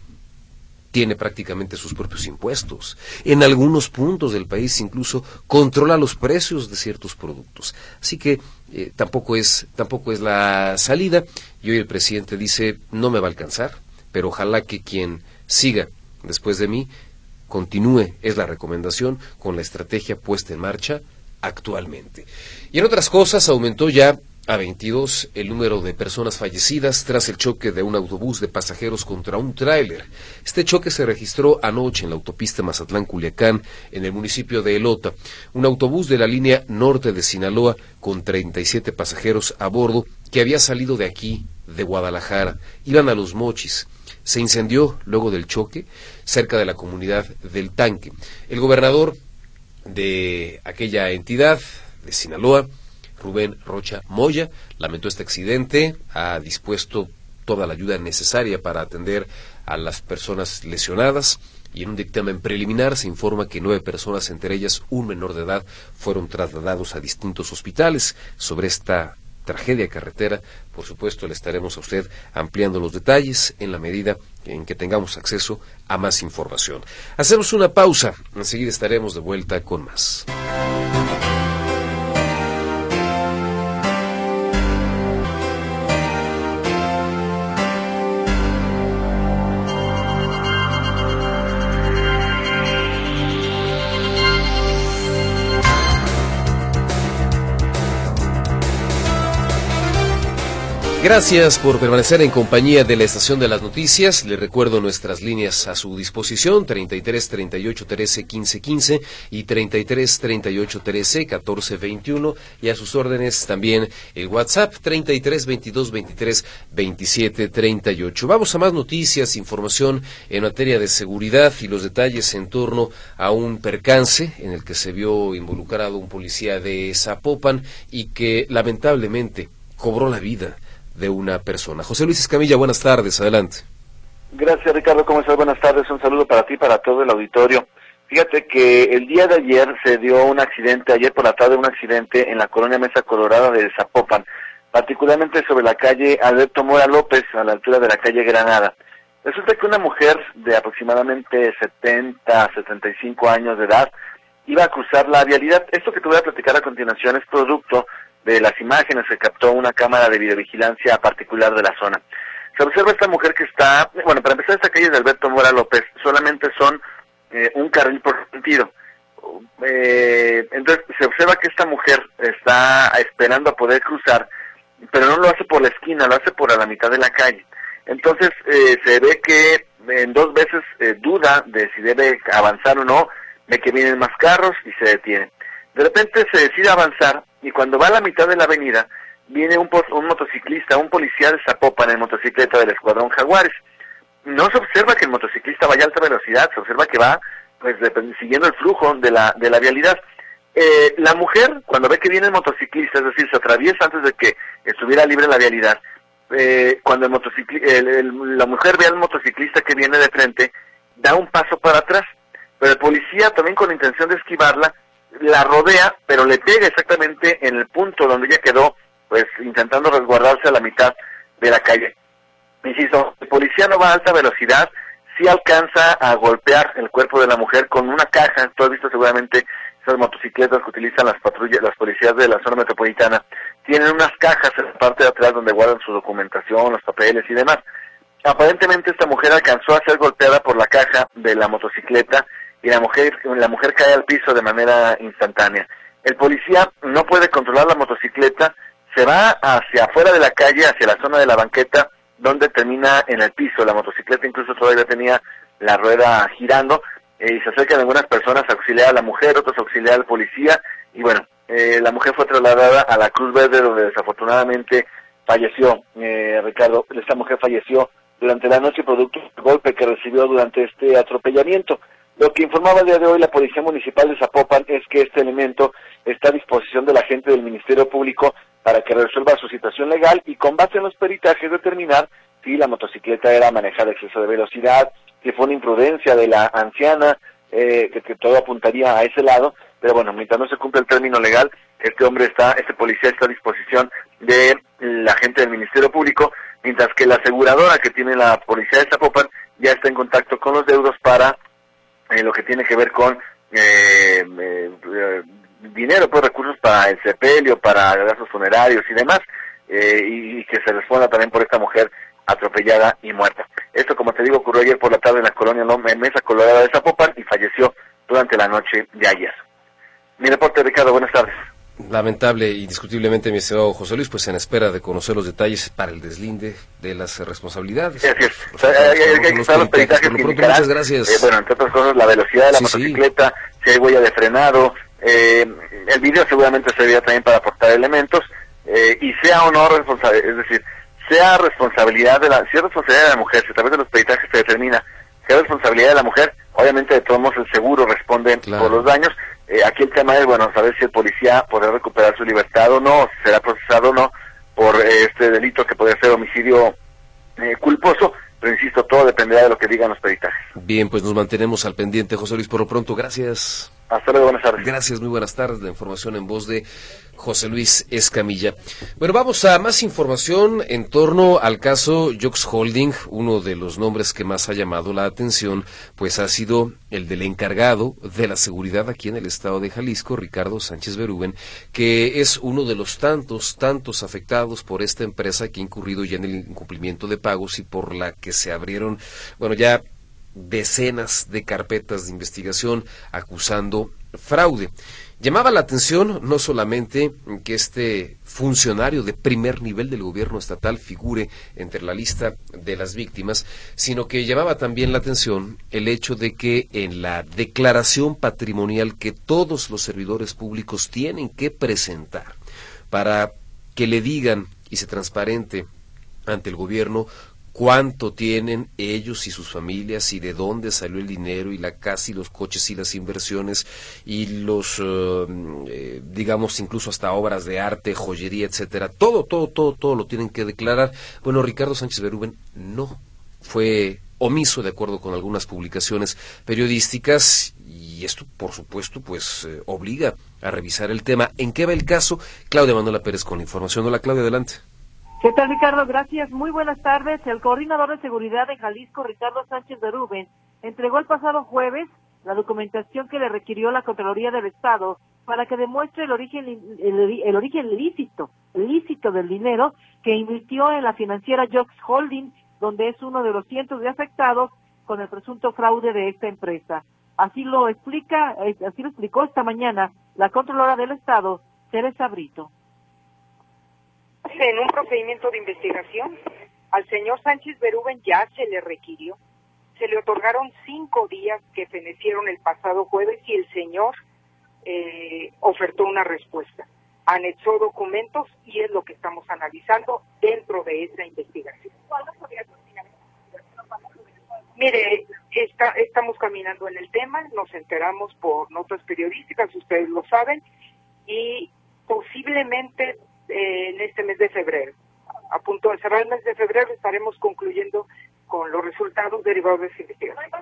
tiene prácticamente sus propios impuestos. En algunos puntos del país incluso controla los precios de ciertos productos. Así que eh, tampoco, es, tampoco es la salida. Y hoy el presidente dice, no me va a alcanzar, pero ojalá que quien siga después de mí continúe, es la recomendación, con la estrategia puesta en marcha actualmente. Y en otras cosas aumentó ya a 22 el número de personas fallecidas tras el choque de un autobús de pasajeros contra un tráiler. Este choque se registró anoche en la autopista Mazatlán-Culiacán, en el municipio de Elota. Un autobús de la línea norte de Sinaloa con 37 pasajeros a bordo que había salido de aquí, de Guadalajara. Iban a los mochis. Se incendió luego del choque cerca de la comunidad del Tanque. El gobernador de aquella entidad, de Sinaloa, Rubén Rocha Moya, lamentó este accidente, ha dispuesto toda la ayuda necesaria para atender a las personas lesionadas y en un dictamen preliminar se informa que nueve personas, entre ellas un menor de edad, fueron trasladados a distintos hospitales. Sobre esta tragedia carretera, por supuesto, le estaremos a usted ampliando los detalles en la medida en que tengamos acceso a más información. Hacemos una pausa, enseguida estaremos de vuelta con más. Gracias por permanecer en compañía de la estación de las noticias. Le recuerdo nuestras líneas a su disposición, 33 38 13 15 15 y 33 38 13 14 21 y a sus órdenes también el WhatsApp 33 22 23 27 38. Vamos a más noticias, información en materia de seguridad y los detalles en torno a un percance en el que se vio involucrado un policía de Zapopan y que lamentablemente cobró la vida de una persona. José Luis Escamilla, buenas tardes, adelante. Gracias Ricardo, ¿cómo estás? Buenas tardes, un saludo para ti, para todo el auditorio. Fíjate que el día de ayer se dio un accidente, ayer por la tarde un accidente en la colonia Mesa Colorada de Zapopan, particularmente sobre la calle Alberto Mora López, a la altura de la calle Granada. Resulta que una mujer de aproximadamente 70, 75 años de edad iba a cruzar la vialidad. Esto que te voy a platicar a continuación es producto de las imágenes que captó una cámara de videovigilancia particular de la zona. Se observa esta mujer que está, bueno, para empezar esta calle de Alberto Mora López, solamente son eh, un carril por sentido. Eh, entonces se observa que esta mujer está esperando a poder cruzar, pero no lo hace por la esquina, lo hace por la mitad de la calle. Entonces eh, se ve que en dos veces duda de si debe avanzar o no, de que vienen más carros y se detiene. De repente se decide avanzar y cuando va a la mitad de la avenida viene un, un motociclista, un policía de Zapopan en motocicleta del Escuadrón Jaguares. No se observa que el motociclista vaya a alta velocidad, se observa que va pues siguiendo el flujo de la, de la vialidad. Eh, la mujer, cuando ve que viene el motociclista, es decir, se atraviesa antes de que estuviera libre la vialidad, eh, cuando el la mujer ve al motociclista que viene de frente, da un paso para atrás, pero el policía también con la intención de esquivarla, la rodea, pero le pega exactamente en el punto donde ella quedó, pues intentando resguardarse a la mitad de la calle. Insisto, el policía no va a alta velocidad, sí alcanza a golpear el cuerpo de la mujer con una caja, tú has visto seguramente esas motocicletas que utilizan las patrullas, las policías de la zona metropolitana, tienen unas cajas en la parte de atrás donde guardan su documentación, los papeles y demás. Aparentemente esta mujer alcanzó a ser golpeada por la caja de la motocicleta y la mujer, la mujer cae al piso de manera instantánea. El policía no puede controlar la motocicleta, se va hacia afuera de la calle, hacia la zona de la banqueta, donde termina en el piso. La motocicleta incluso todavía tenía la rueda girando eh, y se acercan algunas personas a auxiliar a la mujer, otros a auxiliar al policía y bueno, eh, la mujer fue trasladada a la Cruz Verde donde desafortunadamente falleció, eh, Ricardo, esta mujer falleció durante la noche producto del golpe que recibió durante este atropellamiento. Lo que informaba el día de hoy la Policía Municipal de Zapopan es que este elemento está a disposición de la gente del Ministerio Público para que resuelva su situación legal y con base en los peritajes determinar si la motocicleta era manejada a exceso de velocidad, si fue una imprudencia de la anciana, eh, que, todo apuntaría a ese lado, pero bueno, mientras no se cumple el término legal, este hombre está, este policía está a disposición de la gente del Ministerio Público, mientras que la aseguradora que tiene la policía de Zapopan ya está en contacto con los deudos para eh, lo que tiene que ver con eh, eh, dinero, pues recursos para el sepelio, para gastos funerarios y demás, y, que se responda también por esta mujer atropellada y muerta. Esto, como te digo, ocurrió ayer por la tarde en la colonia en Mesa Colorada de Zapopan y falleció durante la noche de ayer. Mi reporte, Ricardo, buenas tardes. Lamentable y indiscutiblemente, mi estimado José Luis, pues en espera de conocer los detalles para el deslinde de las responsabilidades. Sí, así es. O sea, hay, que estar los peritajes que Muchas gracias. Eh, bueno, entre otras cosas, la velocidad de la motocicleta, si hay huella de frenado. Eh, el video seguramente serviría también para aportar elementos. Eh, y sea o no responsable, es decir, sea responsabilidad de la, si es responsabilidad de la mujer, si a través de los peritajes se determina es responsabilidad de la mujer, obviamente de todos modos el seguro responde por los daños, eh, aquí el tema es, bueno, saber si el policía podrá recuperar su libertad o no, si será procesado o no por eh, este delito que puede ser homicidio eh, culposo, pero insisto, todo dependerá de lo que digan los peritajes. Bien, pues nos mantenemos al pendiente, José Luis, por lo pronto, gracias. Hasta luego, buenas tardes. Gracias, muy buenas tardes. La información en voz de José Luis Escamilla. Bueno, vamos a más información en torno al caso Jox Holding. Uno de los nombres que más ha llamado la atención, pues ha sido el del encargado de la seguridad aquí en el estado de Jalisco, Ricardo Sánchez Berúben, que es uno de los tantos, tantos afectados por esta empresa que ha incurrido ya en el incumplimiento de pagos y por la que se abrieron, bueno, ya decenas de carpetas de investigación acusando fraude. Llamaba la atención no solamente que este funcionario de primer nivel del gobierno estatal figure entre la lista de las víctimas, sino que llamaba también la atención el hecho de que en la declaración patrimonial que todos los servidores públicos tienen que presentar para que le digan y se transparente ante el gobierno cuánto tienen ellos y sus familias y de dónde salió el dinero y la casa y los coches y las inversiones y los eh, eh, digamos incluso hasta obras de arte, joyería, etcétera. Todo, todo, todo, todo lo tienen que declarar. Bueno, Ricardo Sánchez Berúben no fue omiso de acuerdo con algunas publicaciones periodísticas y esto por supuesto pues eh, obliga a revisar el tema. ¿En qué va el caso? Claudia Manuela Pérez con la información. Hola Claudia, adelante. ¿Qué tal, Ricardo? Gracias. Muy buenas tardes. El coordinador de seguridad de Jalisco, Ricardo Sánchez de Rubén, entregó el pasado jueves la documentación que le requirió la Contraloría del Estado para que demuestre el origen, el, origen lícito, lícito del dinero que invirtió en la financiera Jox Holding, donde es uno de los cientos de afectados con el presunto fraude de esta empresa. Así lo explica, eh, así lo explicó esta mañana la Contralora del Estado, Teresa Brito en un procedimiento de investigación. Al señor Sánchez Berúben ya se le requirió. Se le otorgaron cinco días que fenecieron el pasado jueves y el señor eh, ofertó una respuesta. Anexó documentos y es lo que estamos analizando dentro de esa investigación. Mire, está, estamos caminando en el tema, nos enteramos por notas periodísticas, ustedes lo saben, y posiblemente eh, en este mes de febrero, a punto de cerrar el mes de febrero, estaremos concluyendo con los resultados derivados de esa investigación.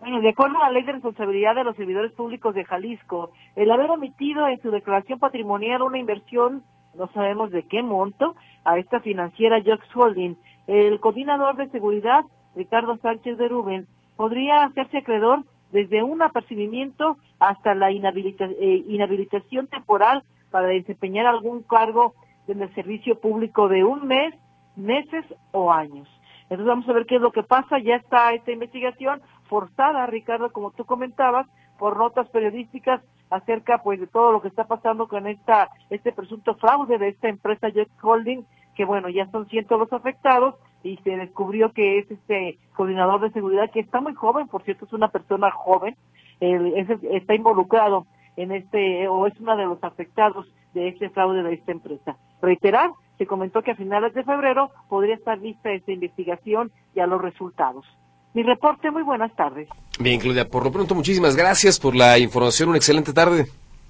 Bueno, de acuerdo a la Ley de Responsabilidad de los Servidores Públicos de Jalisco, el haber omitido en su declaración patrimonial una inversión, no sabemos de qué monto, a esta financiera Jox Holding, el coordinador de seguridad, Ricardo Sánchez de Rubén, podría hacerse acreedor desde un apercibimiento hasta la eh, inhabilitación temporal para desempeñar algún cargo en el servicio público de un mes, meses o años. Entonces vamos a ver qué es lo que pasa. Ya está esta investigación forzada, Ricardo, como tú comentabas, por notas periodísticas acerca pues de todo lo que está pasando con esta este presunto fraude de esta empresa Jet Holding, que bueno, ya son cientos los afectados y se descubrió que es este coordinador de seguridad que está muy joven, por cierto, es una persona joven, está involucrado en este o es uno de los afectados de este fraude de esta empresa. Reiterar, se comentó que a finales de febrero podría estar lista esta investigación y a los resultados. Mi reporte, muy buenas tardes. Bien, Claudia, por lo pronto muchísimas gracias por la información, una excelente tarde.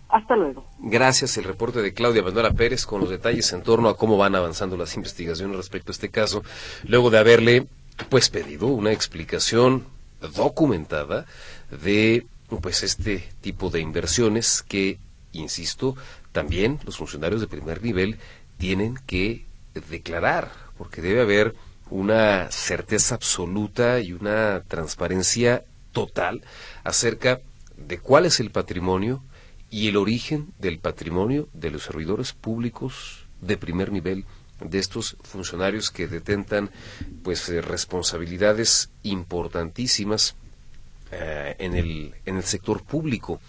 Hasta luego. Gracias, el reporte de Claudia Manuela Pérez con los detalles en torno a cómo van avanzando las investigaciones respecto a este caso, luego de haberle pues pedido una explicación documentada de pues este tipo de inversiones que, insisto, también los funcionarios de primer nivel tienen que declarar, porque debe haber una certeza absoluta y una transparencia total acerca de cuál es el patrimonio y el origen del patrimonio de los servidores públicos de primer nivel de estos funcionarios que detentan pues eh, responsabilidades importantísimas eh, en el en el sector público.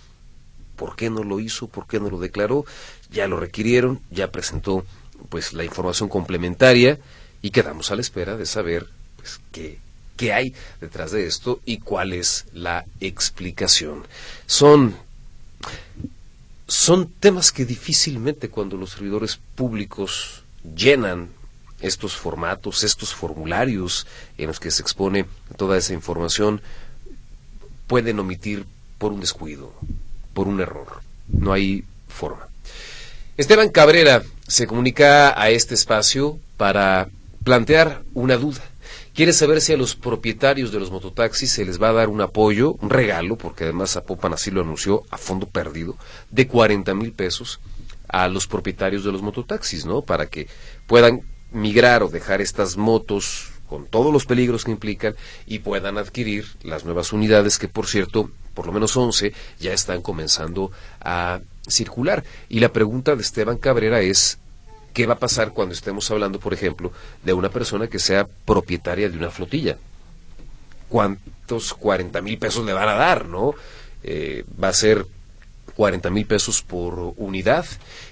Por qué no lo hizo por qué no lo declaró ya lo requirieron ya presentó pues la información complementaria y quedamos a la espera de saber pues, qué, qué hay detrás de esto y cuál es la explicación. Son, son temas que difícilmente cuando los servidores públicos llenan estos formatos, estos formularios en los que se expone toda esa información, pueden omitir por un descuido, por un error. No hay forma. Esteban Cabrera se comunica a este espacio para plantear una duda. Quiere saber si a los propietarios de los mototaxis se les va a dar un apoyo, un regalo, porque además Zapopan así lo anunció a fondo perdido, de 40 mil pesos a los propietarios de los mototaxis, ¿no? Para que puedan migrar o dejar estas motos con todos los peligros que implican y puedan adquirir las nuevas unidades que, por cierto, por lo menos 11 ya están comenzando a circular. Y la pregunta de Esteban Cabrera es, ¿Qué va a pasar cuando estemos hablando, por ejemplo, de una persona que sea propietaria de una flotilla? ¿Cuántos 40 mil pesos le van a dar, no? Eh, va a ser 40 mil pesos por unidad.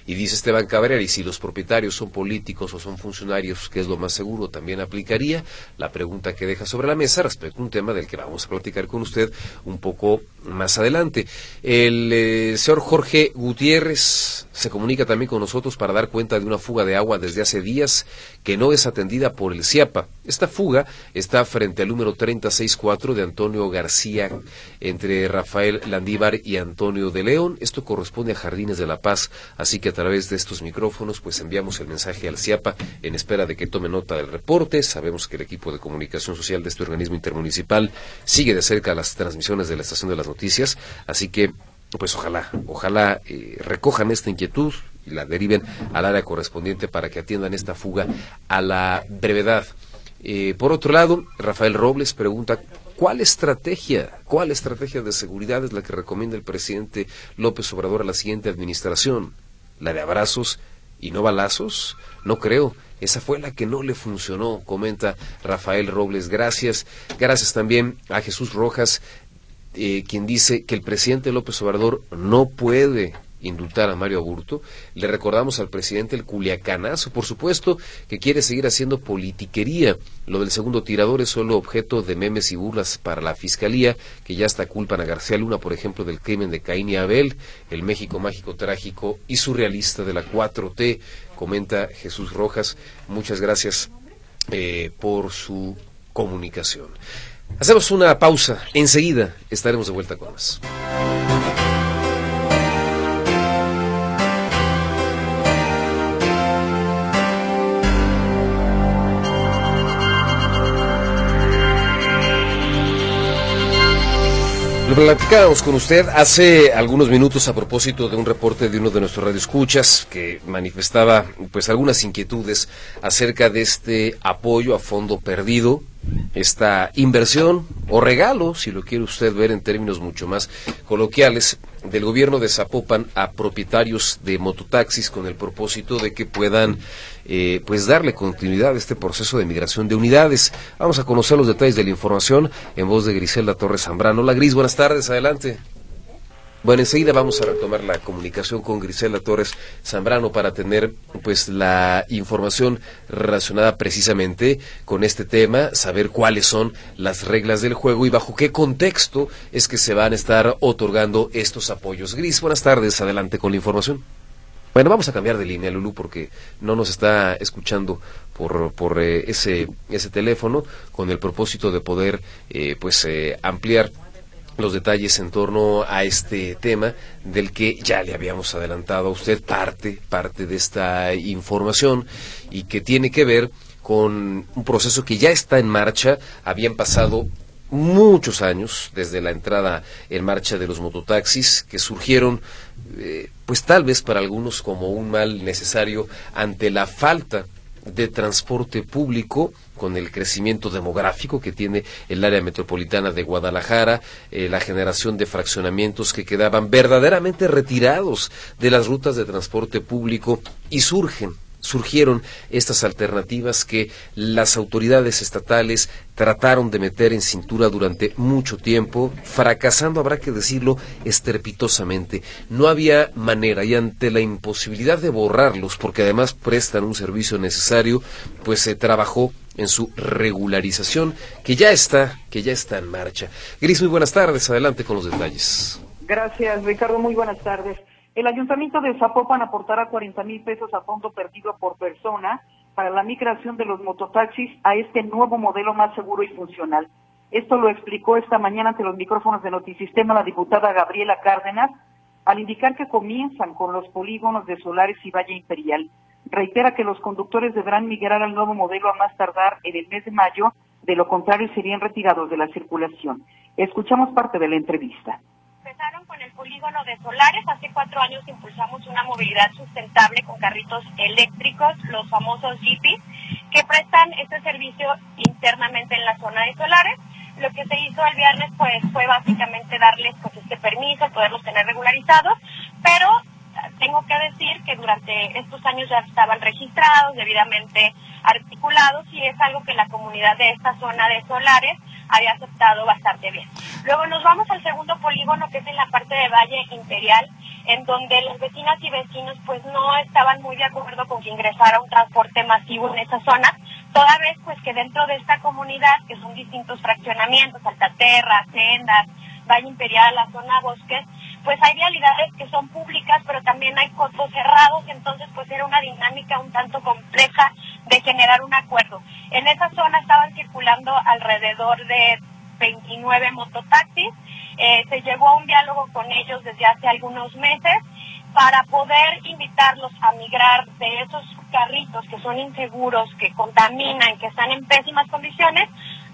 Y dice Esteban Cabrera, y si los propietarios son políticos o son funcionarios, que es lo más seguro, también aplicaría la pregunta que deja sobre la mesa respecto a un tema del que vamos a platicar con usted un poco más adelante. El eh, señor Jorge Gutiérrez se comunica también con nosotros para dar cuenta de una fuga de agua desde hace días que no es atendida por el CIAPA. Esta fuga está frente al número 364 de Antonio García entre Rafael Landívar y Antonio de León. Esto corresponde a Jardines de la Paz, así que a través de estos micrófonos pues enviamos el mensaje al CIAPA en espera de que tome nota del reporte. Sabemos que el equipo de comunicación social de este organismo intermunicipal sigue de cerca las transmisiones de la estación de las noticias, así que pues ojalá, ojalá eh, recojan esta inquietud y la deriven al área correspondiente para que atiendan esta fuga a la brevedad. Eh, por otro lado, Rafael Robles pregunta ¿Cuál estrategia, cuál estrategia de seguridad es la que recomienda el presidente López Obrador a la siguiente administración? ¿La de abrazos y no balazos? No creo. Esa fue la que no le funcionó, comenta Rafael Robles. Gracias. Gracias también a Jesús Rojas, eh, quien dice que el presidente López Obrador no puede indultar a Mario Aburto. Le recordamos al presidente el culiacanazo, por supuesto, que quiere seguir haciendo politiquería. Lo del segundo tirador es solo objeto de memes y burlas para la fiscalía, que ya está culpan a García Luna, por ejemplo, del crimen de Caín y Abel, el México mágico, trágico y surrealista de la 4T, comenta Jesús Rojas. Muchas gracias eh, por su comunicación. Hacemos una pausa. Enseguida estaremos de vuelta con más. Lo platicábamos con usted hace algunos minutos a propósito de un reporte de uno de nuestros radioescuchas que manifestaba pues algunas inquietudes acerca de este apoyo a fondo perdido, esta inversión o regalo, si lo quiere usted ver en términos mucho más coloquiales, del gobierno de Zapopan a propietarios de mototaxis con el propósito de que puedan eh, pues darle continuidad a este proceso de migración de unidades. Vamos a conocer los detalles de la información en voz de Griselda Torres Zambrano. Hola Gris, buenas tardes, adelante. Bueno, enseguida vamos a retomar la comunicación con Griselda Torres Zambrano para tener pues la información relacionada precisamente con este tema, saber cuáles son las reglas del juego y bajo qué contexto es que se van a estar otorgando estos apoyos. Gris, buenas tardes, adelante con la información. Bueno, vamos a cambiar de línea, Lulu, porque no nos está escuchando por, por eh, ese, ese teléfono con el propósito de poder eh, pues eh, ampliar los detalles en torno a este tema del que ya le habíamos adelantado a usted parte, parte de esta información y que tiene que ver con un proceso que ya está en marcha. Habían pasado muchos años desde la entrada en marcha de los mototaxis que surgieron eh, pues tal vez para algunos como un mal necesario ante la falta de transporte público con el crecimiento demográfico que tiene el área metropolitana de Guadalajara, eh, la generación de fraccionamientos que quedaban verdaderamente retirados de las rutas de transporte público y surgen surgieron estas alternativas que las autoridades estatales trataron de meter en cintura durante mucho tiempo, fracasando, habrá que decirlo, estrepitosamente. No había manera y ante la imposibilidad de borrarlos, porque además prestan un servicio necesario, pues se trabajó en su regularización, que ya está, que ya está en marcha. Gris, muy buenas tardes, adelante con los detalles. Gracias, Ricardo, muy buenas tardes. El ayuntamiento de Zapopan aportará 40 mil pesos a fondo perdido por persona para la migración de los mototaxis a este nuevo modelo más seguro y funcional. Esto lo explicó esta mañana ante los micrófonos de Notisistema la diputada Gabriela Cárdenas al indicar que comienzan con los polígonos de Solares y Valle Imperial. Reitera que los conductores deberán migrar al nuevo modelo a más tardar en el mes de mayo, de lo contrario serían retirados de la circulación. Escuchamos parte de la entrevista empezaron con el polígono de solares. Hace cuatro años impulsamos una movilidad sustentable con carritos eléctricos, los famosos Jeepies, que prestan este servicio internamente en la zona de solares. Lo que se hizo el viernes pues fue básicamente darles pues este permiso, poderlos tener regularizados, pero tengo que decir que durante estos años ya estaban registrados, debidamente articulados y es algo que la comunidad de esta zona de solares había aceptado bastante bien. Luego nos vamos al segundo polígono que es en la parte de Valle Imperial, en donde las vecinas y vecinos pues no estaban muy de acuerdo con que ingresara un transporte masivo en esa zona, toda vez pues que dentro de esta comunidad, que son distintos fraccionamientos, Altaterra, Sendas, Valle Imperial, la zona Bosques, pues hay vialidades que son públicas, pero también hay cotos cerrados, entonces pues era una dinámica un tanto compleja de generar un acuerdo. En esa zona estaban circulando alrededor de 29 mototaxis, eh, se llegó a un diálogo con ellos desde hace algunos meses para poder invitarlos a migrar de esos carritos que son inseguros, que contaminan, que están en pésimas condiciones,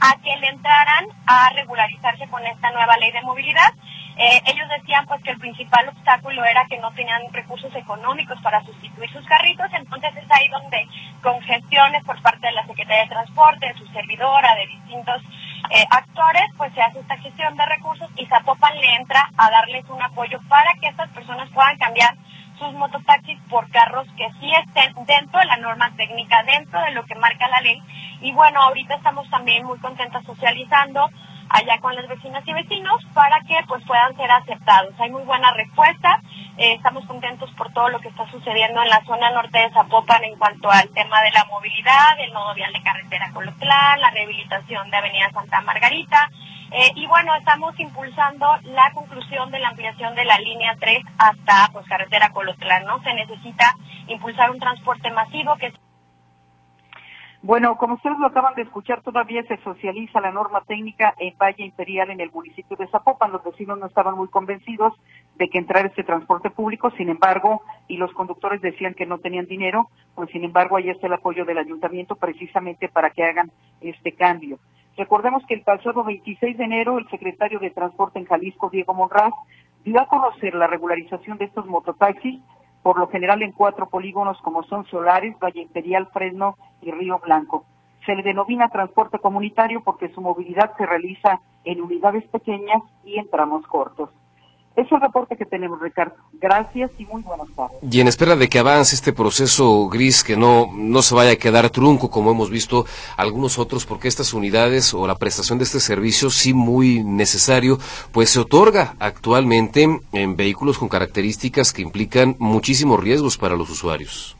a que le entraran a regularizarse con esta nueva ley de movilidad. Eh, ellos decían pues que el principal obstáculo era que no tenían recursos económicos para sustituir sus carritos, entonces es ahí donde con gestiones por parte de la Secretaría de Transporte, de su servidora, de distintos eh, actores, pues se hace esta gestión de recursos y Zapopan le entra a darles un apoyo para que estas personas puedan cambiar sus mototaxis por carros que sí estén dentro de la norma técnica, dentro de lo que marca la ley. Y bueno, ahorita estamos también muy contentas socializando allá con las vecinas y vecinos para que pues puedan ser aceptados. Hay muy buena respuesta, eh, estamos contentos por todo lo que está sucediendo en la zona norte de Zapopan en cuanto al tema de la movilidad, el nodo vial de carretera Colotlán, la rehabilitación de Avenida Santa Margarita, eh, y bueno, estamos impulsando la conclusión de la ampliación de la línea 3 hasta pues carretera Colotlán, ¿no? Se necesita impulsar un transporte masivo que bueno, como ustedes lo acaban de escuchar, todavía se socializa la norma técnica en Valle Imperial en el municipio de Zapopan. Los vecinos no estaban muy convencidos de que entrara este transporte público, sin embargo, y los conductores decían que no tenían dinero, pues sin embargo, ahí está el apoyo del ayuntamiento precisamente para que hagan este cambio. Recordemos que el pasado 26 de enero el secretario de Transporte en Jalisco, Diego Monraz, dio a conocer la regularización de estos mototaxis, por lo general en cuatro polígonos como son Solares, Valle Imperial, Fresno y Río Blanco. Se le denomina transporte comunitario porque su movilidad se realiza en unidades pequeñas y en tramos cortos. Es el reporte que tenemos, Ricardo. Gracias y muy buenas tardes. Y en espera de que avance este proceso gris, que no, no se vaya a quedar trunco, como hemos visto algunos otros, porque estas unidades o la prestación de este servicio, sí muy necesario, pues se otorga actualmente en vehículos con características que implican muchísimos riesgos para los usuarios.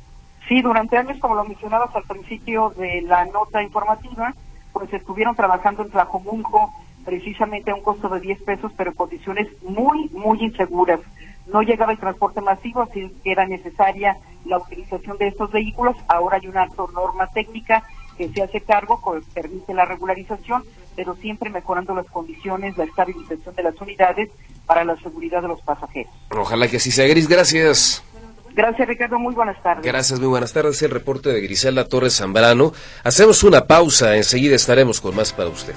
Sí, durante años, como lo mencionabas al principio de la nota informativa, pues estuvieron trabajando en Tlajomulco, precisamente a un costo de 10 pesos, pero en condiciones muy, muy inseguras. No llegaba el transporte masivo, así que era necesaria la utilización de estos vehículos. Ahora hay una norma técnica que se hace cargo, que permite la regularización, pero siempre mejorando las condiciones, la estabilización de las unidades para la seguridad de los pasajeros. Ojalá que así sea, Gris. Gracias. Gracias, Ricardo. Muy buenas tardes. Gracias, muy buenas tardes. El reporte de Griselda Torres Zambrano. Hacemos una pausa. Enseguida estaremos con más para usted.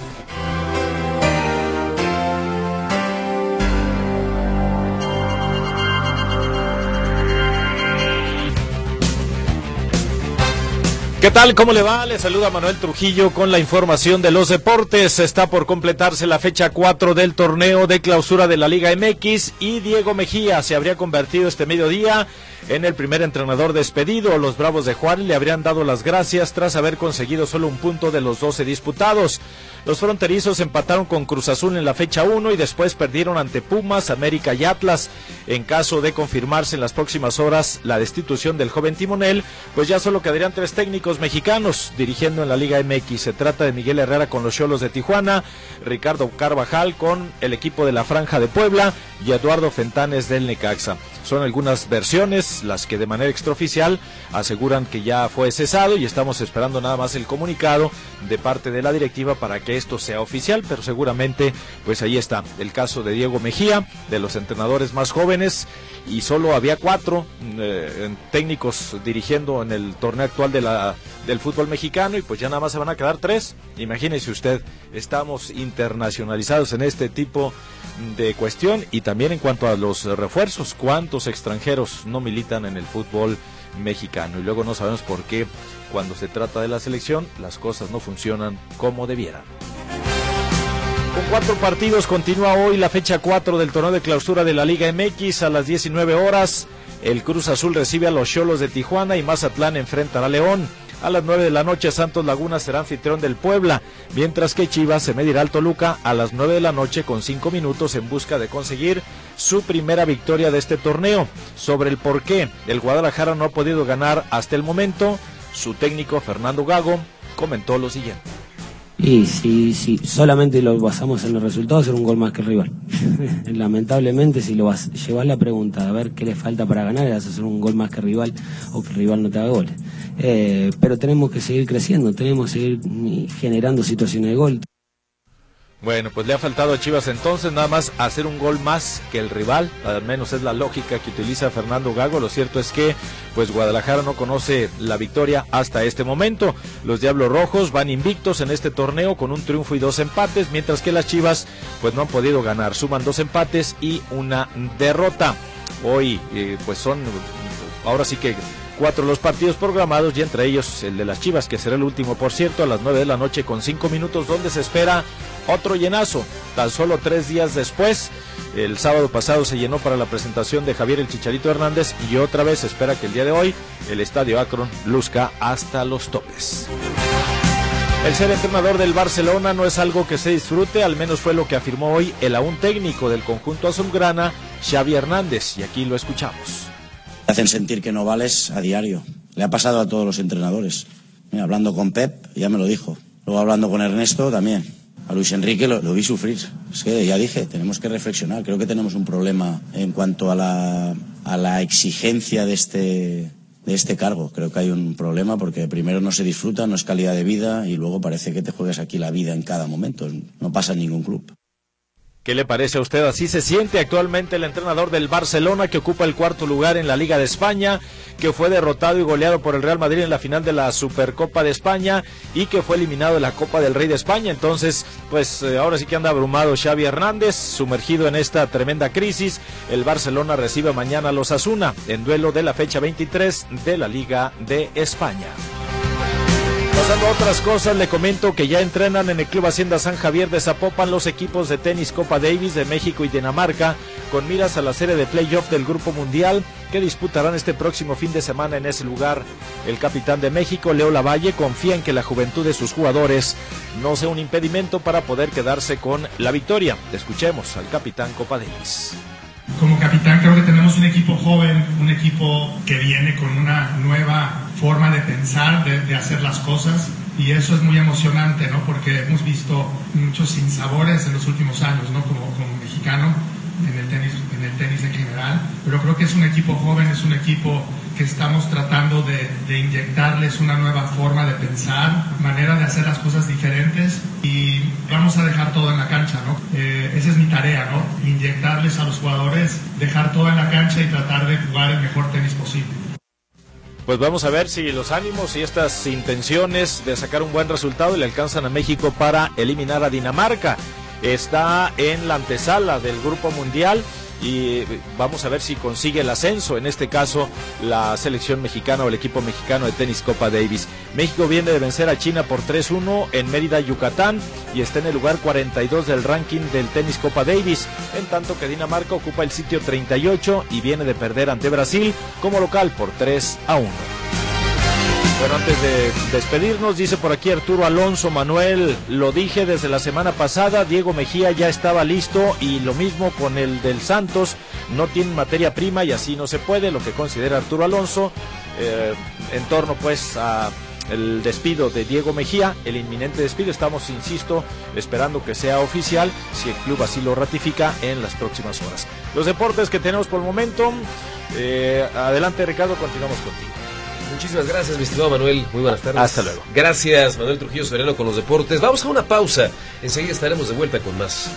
¿Qué tal? ¿Cómo le va? Le saluda Manuel Trujillo con la información de los deportes. Está por completarse la fecha 4 del torneo de clausura de la Liga MX y Diego Mejía se habría convertido este mediodía en el primer entrenador despedido. Los Bravos de Juárez le habrían dado las gracias tras haber conseguido solo un punto de los 12 disputados. Los fronterizos empataron con Cruz Azul en la fecha 1 y después perdieron ante Pumas, América y Atlas. En caso de confirmarse en las próximas horas la destitución del joven timonel, pues ya solo quedarían tres técnicos mexicanos dirigiendo en la Liga MX. Se trata de Miguel Herrera con los Cholos de Tijuana, Ricardo Carvajal con el equipo de la Franja de Puebla y Eduardo Fentanes del Necaxa. Son algunas versiones las que de manera extraoficial aseguran que ya fue cesado y estamos esperando nada más el comunicado de parte de la directiva para que esto sea oficial, pero seguramente pues ahí está el caso de Diego Mejía, de los entrenadores más jóvenes y solo había cuatro eh, técnicos dirigiendo en el torneo actual de la, del fútbol mexicano y pues ya nada más se van a quedar tres. Imagínese usted, estamos internacionalizados en este tipo de cuestión y también en cuanto a los refuerzos, cuántos extranjeros no militan en el fútbol mexicano y luego no sabemos por qué cuando se trata de la selección las cosas no funcionan como debieran. Con cuatro partidos continúa hoy la fecha 4 del torneo de clausura de la Liga MX a las 19 horas. El Cruz Azul recibe a los Cholos de Tijuana y Mazatlán enfrentará a León. A las 9 de la noche Santos Laguna será anfitrión del Puebla, mientras que Chivas se medirá al Toluca a las 9 de la noche con 5 minutos en busca de conseguir su primera victoria de este torneo. Sobre el por qué el Guadalajara no ha podido ganar hasta el momento, su técnico Fernando Gago comentó lo siguiente. Y si, si solamente lo basamos en los resultados, ser un gol más que rival. Lamentablemente, si lo vas, llevas la pregunta a ver qué le falta para ganar, vas hacer un gol más que rival o que el rival no te haga goles. Eh, pero tenemos que seguir creciendo, tenemos que seguir generando situaciones de gol. Bueno, pues le ha faltado a Chivas entonces nada más hacer un gol más que el rival, al menos es la lógica que utiliza Fernando Gago. Lo cierto es que pues Guadalajara no conoce la victoria hasta este momento. Los Diablos Rojos van invictos en este torneo con un triunfo y dos empates, mientras que las Chivas pues no han podido ganar, suman dos empates y una derrota. Hoy eh, pues son ahora sí que cuatro los partidos programados y entre ellos el de las Chivas, que será el último, por cierto, a las nueve de la noche con cinco minutos, donde se espera otro llenazo. Tan solo tres días después, el sábado pasado se llenó para la presentación de Javier el Chicharito Hernández y otra vez espera que el día de hoy el Estadio Akron luzca hasta los topes. El ser entrenador del Barcelona no es algo que se disfrute, al menos fue lo que afirmó hoy el aún técnico del conjunto azulgrana, Xavi Hernández, y aquí lo escuchamos. Hacen sentir que no vales a diario. Le ha pasado a todos los entrenadores. Hablando con Pep, ya me lo dijo. Luego hablando con Ernesto también. A Luis Enrique lo, lo, vi sufrir. Es que ya dije, tenemos que reflexionar. Creo que tenemos un problema en cuanto a la, a la exigencia de este, de este cargo. Creo que hay un problema porque primero no se disfruta, no es calidad de vida y luego parece que te juegas aquí la vida en cada momento. No pasa en ningún club. ¿Qué le parece a usted? Así se siente actualmente el entrenador del Barcelona que ocupa el cuarto lugar en la Liga de España, que fue derrotado y goleado por el Real Madrid en la final de la Supercopa de España y que fue eliminado de la Copa del Rey de España. Entonces, pues eh, ahora sí que anda abrumado Xavi Hernández, sumergido en esta tremenda crisis. El Barcelona recibe mañana a los Asuna en duelo de la fecha 23 de la Liga de España. Pasando a otras cosas, le comento que ya entrenan en el Club Hacienda San Javier de Zapopan los equipos de tenis Copa Davis de México y Dinamarca, con miras a la serie de playoff del Grupo Mundial que disputarán este próximo fin de semana en ese lugar. El capitán de México, Leo Lavalle, confía en que la juventud de sus jugadores no sea un impedimento para poder quedarse con la victoria. Escuchemos al capitán Copa Davis. Como capitán creo que tenemos un equipo joven, un equipo que viene con una nueva forma de pensar, de, hacer las cosas y eso es muy emocionante, ¿no? Porque hemos visto muchos sinsabores en los últimos años, ¿no? Como mexicano en el tenis, en el tenis en general, pero creo que es un equipo joven, es un equipo que estamos tratando de, de, inyectarles una nueva forma de pensar, manera de hacer las cosas diferentes y vamos a dejar todo en la cancha, ¿no? Eh, esa es mi tarea, ¿no? Inyectarles a los jugadores, dejar todo en la cancha y tratar de jugar el mejor tenis posible. Pues vamos a ver si los ánimos y estas intenciones de sacar un buen resultado le alcanzan a México para eliminar a Dinamarca. Está en la antesala del Grupo Mundial y vamos a ver si consigue el ascenso, en este caso la selección mexicana o el equipo mexicano de tenis Copa Davis. México viene de vencer a China por 3-1 en Mérida, Yucatán y está en el lugar 42 del ranking del tenis Copa Davis, en tanto que Dinamarca ocupa el sitio 38 y viene de perder ante Brasil como local por 3 a 1. Bueno, antes de despedirnos, dice por aquí Arturo Alonso Manuel, lo dije desde la semana pasada, Diego Mejía ya estaba listo y lo mismo con el del Santos, no tiene materia prima y así no se puede, lo que considera Arturo Alonso, eh, en torno pues a el despido de Diego Mejía, el inminente despido, estamos, insisto, esperando que sea oficial, si el club así lo ratifica en las próximas horas. Los deportes que tenemos por el momento, eh, adelante Ricardo, continuamos contigo. Muchísimas gracias, mi estimado Manuel. Muy buenas tardes. Hasta luego. Gracias, Manuel Trujillo Sereno con los deportes. Vamos a una pausa. Enseguida estaremos de vuelta con más.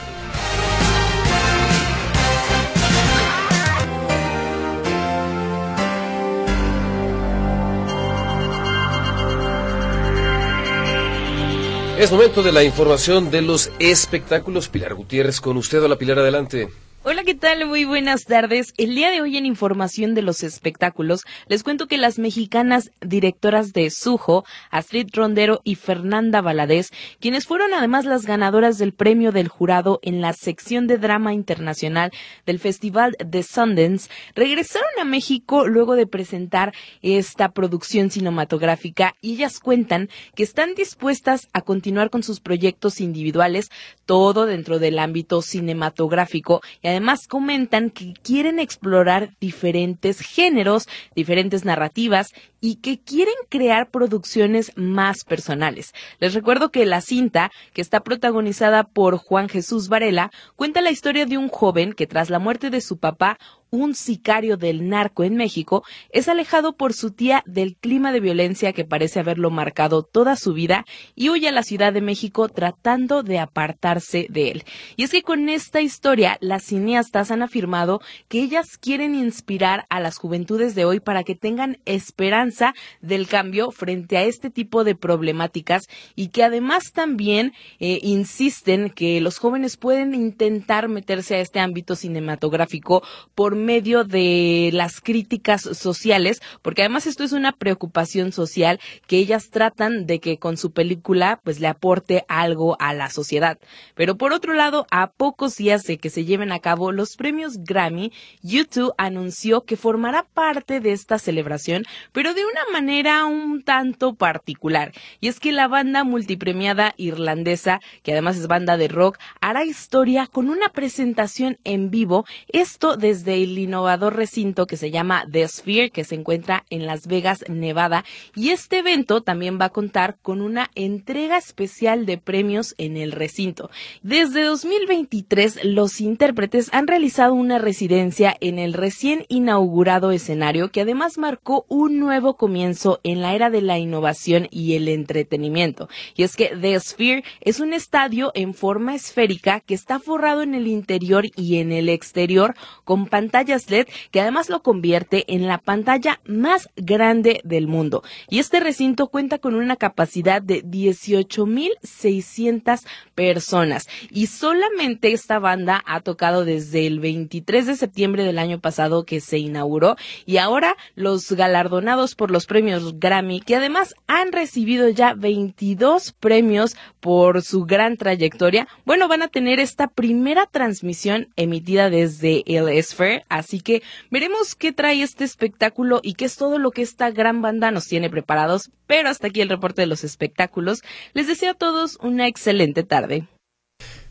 Es momento de la información de los espectáculos. Pilar Gutiérrez, con usted. Hola, Pilar, adelante. Hola, ¿qué tal? Muy buenas tardes. El día de hoy en Información de los Espectáculos les cuento que las mexicanas directoras de Sujo, Astrid Rondero y Fernanda Valadez, quienes fueron además las ganadoras del premio del jurado en la sección de drama internacional del Festival de Sundance, regresaron a México luego de presentar esta producción cinematográfica y ellas cuentan que están dispuestas a continuar con sus proyectos individuales, todo dentro del ámbito cinematográfico además comentan que quieren explorar diferentes géneros, diferentes narrativas y que quieren crear producciones más personales. Les recuerdo que la cinta, que está protagonizada por Juan Jesús Varela, cuenta la historia de un joven que tras la muerte de su papá un sicario del narco en México, es alejado por su tía del clima de violencia que parece haberlo marcado toda su vida y huye a la Ciudad de México tratando de apartarse de él. Y es que con esta historia las cineastas han afirmado que ellas quieren inspirar a las juventudes de hoy para que tengan esperanza del cambio frente a este tipo de problemáticas y que además también eh, insisten que los jóvenes pueden intentar meterse a este ámbito cinematográfico por medio de las críticas sociales, porque además esto es una preocupación social que ellas tratan de que con su película pues le aporte algo a la sociedad. Pero por otro lado, a pocos días de que se lleven a cabo los premios Grammy, YouTube anunció que formará parte de esta celebración, pero de una manera un tanto particular. Y es que la banda multipremiada irlandesa, que además es banda de rock, hará historia con una presentación en vivo, esto desde el innovador recinto que se llama The Sphere, que se encuentra en Las Vegas, Nevada, y este evento también va a contar con una entrega especial de premios en el recinto. Desde 2023, los intérpretes han realizado una residencia en el recién inaugurado escenario que además marcó un nuevo comienzo en la era de la innovación y el entretenimiento. Y es que The Sphere es un estadio en forma esférica que está forrado en el interior y en el exterior con pantallas LED que además lo convierte en la pantalla más grande del mundo. Y este recinto cuenta con una capacidad de 18.600 personas y solamente esta banda ha tocado desde el 23 de septiembre del año pasado que se inauguró y ahora los galardonados por los premios Grammy que además han recibido ya 22 premios por su gran trayectoria, bueno, van a tener esta primera transmisión emitida desde el Sphere, así que veremos qué trae este espectáculo y qué es todo lo que esta gran banda nos tiene preparados, pero hasta aquí el reporte de los espectáculos. Les deseo a todos una excelente tarde.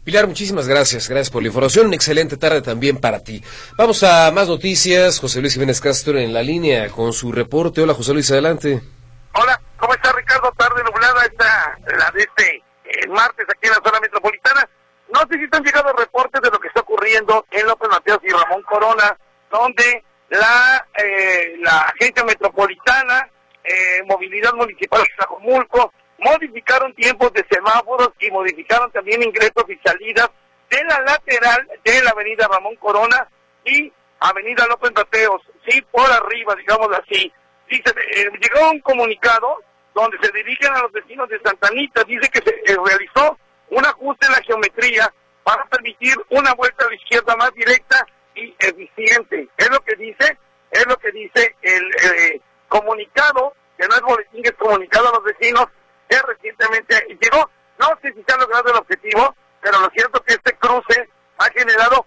Pilar, muchísimas gracias. Gracias por la información. Una excelente tarde también para ti. Vamos a más noticias. José Luis Jiménez Castro en la línea con su reporte. Hola, José Luis, adelante. Hola, ¿cómo está Ricardo? Tarde nublada está la de este el martes aquí en la zona metropolitana. No sé si están llegando reportes de lo que está ocurriendo en López Mateos y Ramón Corona, donde la, eh, la agencia metropolitana, eh, movilidad municipal de Tlajomulco, modificaron tiempos de semáforos y modificaron también ingresos y salidas de la lateral de la avenida Ramón Corona y avenida López Mateos, sí, por arriba, digamos así. Dice, eh, llegó un comunicado donde se dirigen a los vecinos de Santanita, dice que se realizó un ajuste en la geometría para permitir una vuelta a la izquierda más directa y eficiente. Es lo que dice, es lo que dice el eh, comunicado, que no es boletín, es comunicado a los vecinos, que recientemente llegó. No sé si se ha logrado el objetivo, pero lo cierto es que este cruce ha generado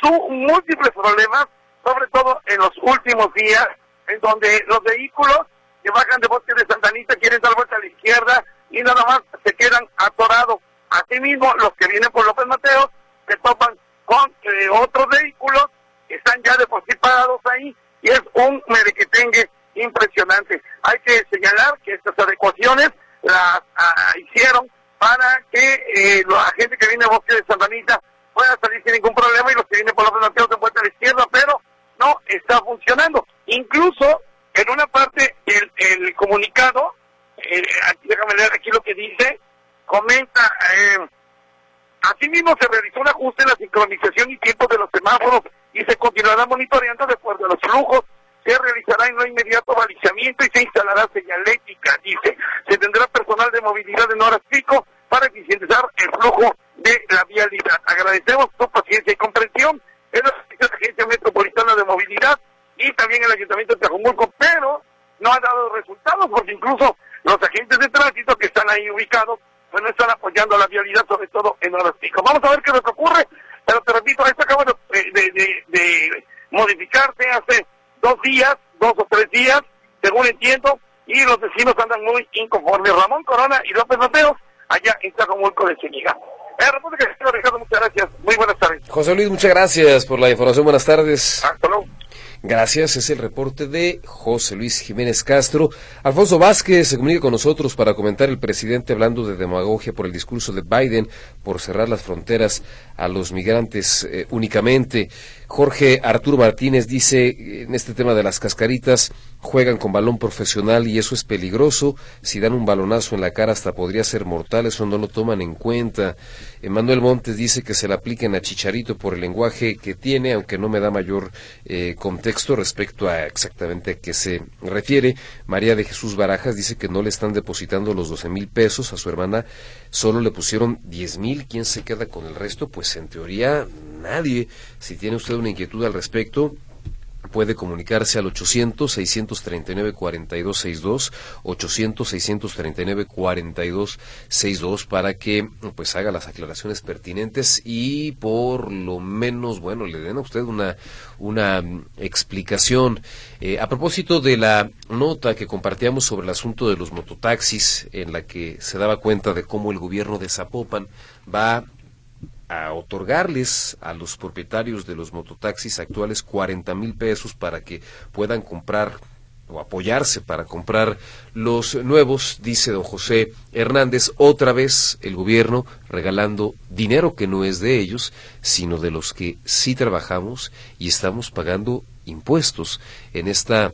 su múltiples problemas, sobre todo en los últimos días, en donde los vehículos que bajan de Bosque de Santanita quieren dar vuelta a la izquierda y nada más se quedan atorados. Asimismo, los que vienen por López Mateo se topan con eh, otros vehículos que están ya de por sí parados ahí y es un merequetengue impresionante. Hay que señalar que estas adecuaciones las ah, hicieron para que eh, la gente que viene de Bosque de Santanita pueda salir sin ningún problema y los que vienen por López Mateo se vuelta a la izquierda, pero no está funcionando. Incluso en una parte el, el comunicado, eh, aquí, déjame leer aquí lo que dice, comenta, eh, asimismo se realizó un ajuste en la sincronización y tiempo de los semáforos y se continuará monitoreando de acuerdo a los flujos, se realizará en lo inmediato balizamiento y se instalará señalética, dice, se tendrá personal de movilidad en horas pico para eficientizar el flujo de la vialidad. Agradecemos tu paciencia y comprensión. En la Agencia Metropolitana de Movilidad y también el Ayuntamiento de Tajumulco, pero no ha dado resultados porque incluso los agentes de tránsito que están ahí ubicados pues no están apoyando la vialidad, sobre todo en horas pico. Vamos a ver qué que ocurre, pero te repito, esto acaba de, de, de, de modificarse hace dos días, dos o tres días, según entiendo, y los vecinos andan muy inconformes. Ramón Corona y López Mateos, allá en Tlajomulco de Zúñiga. Eh, muchas gracias. Muy buenas tardes. José Luis, muchas gracias por la información. Buenas tardes. Hasta luego. Gracias, es el reporte de José Luis Jiménez Castro. Alfonso Vázquez se comunica con nosotros para comentar el presidente hablando de demagogia por el discurso de Biden por cerrar las fronteras a los migrantes eh, únicamente. Jorge Arturo Martínez dice en este tema de las cascaritas juegan con balón profesional y eso es peligroso. Si dan un balonazo en la cara hasta podría ser mortal, eso no lo toman en cuenta. Emanuel Montes dice que se le apliquen a Chicharito por el lenguaje que tiene, aunque no me da mayor eh, contexto respecto a exactamente a qué se refiere. María de Jesús Barajas dice que no le están depositando los 12 mil pesos a su hermana, solo le pusieron 10 mil. ¿Quién se queda con el resto? Pues en teoría nadie. Si tiene usted una inquietud al respecto, puede comunicarse al 800-639-4262, 800-639-4262 para que pues haga las aclaraciones pertinentes y por lo menos, bueno, le den a usted una, una explicación. Eh, a propósito de la nota que compartíamos sobre el asunto de los mototaxis, en la que se daba cuenta de cómo el gobierno de Zapopan va a otorgarles a los propietarios de los mototaxis actuales 40 mil pesos para que puedan comprar o apoyarse para comprar los nuevos, dice don José Hernández, otra vez el gobierno regalando dinero que no es de ellos, sino de los que sí trabajamos y estamos pagando impuestos. En esta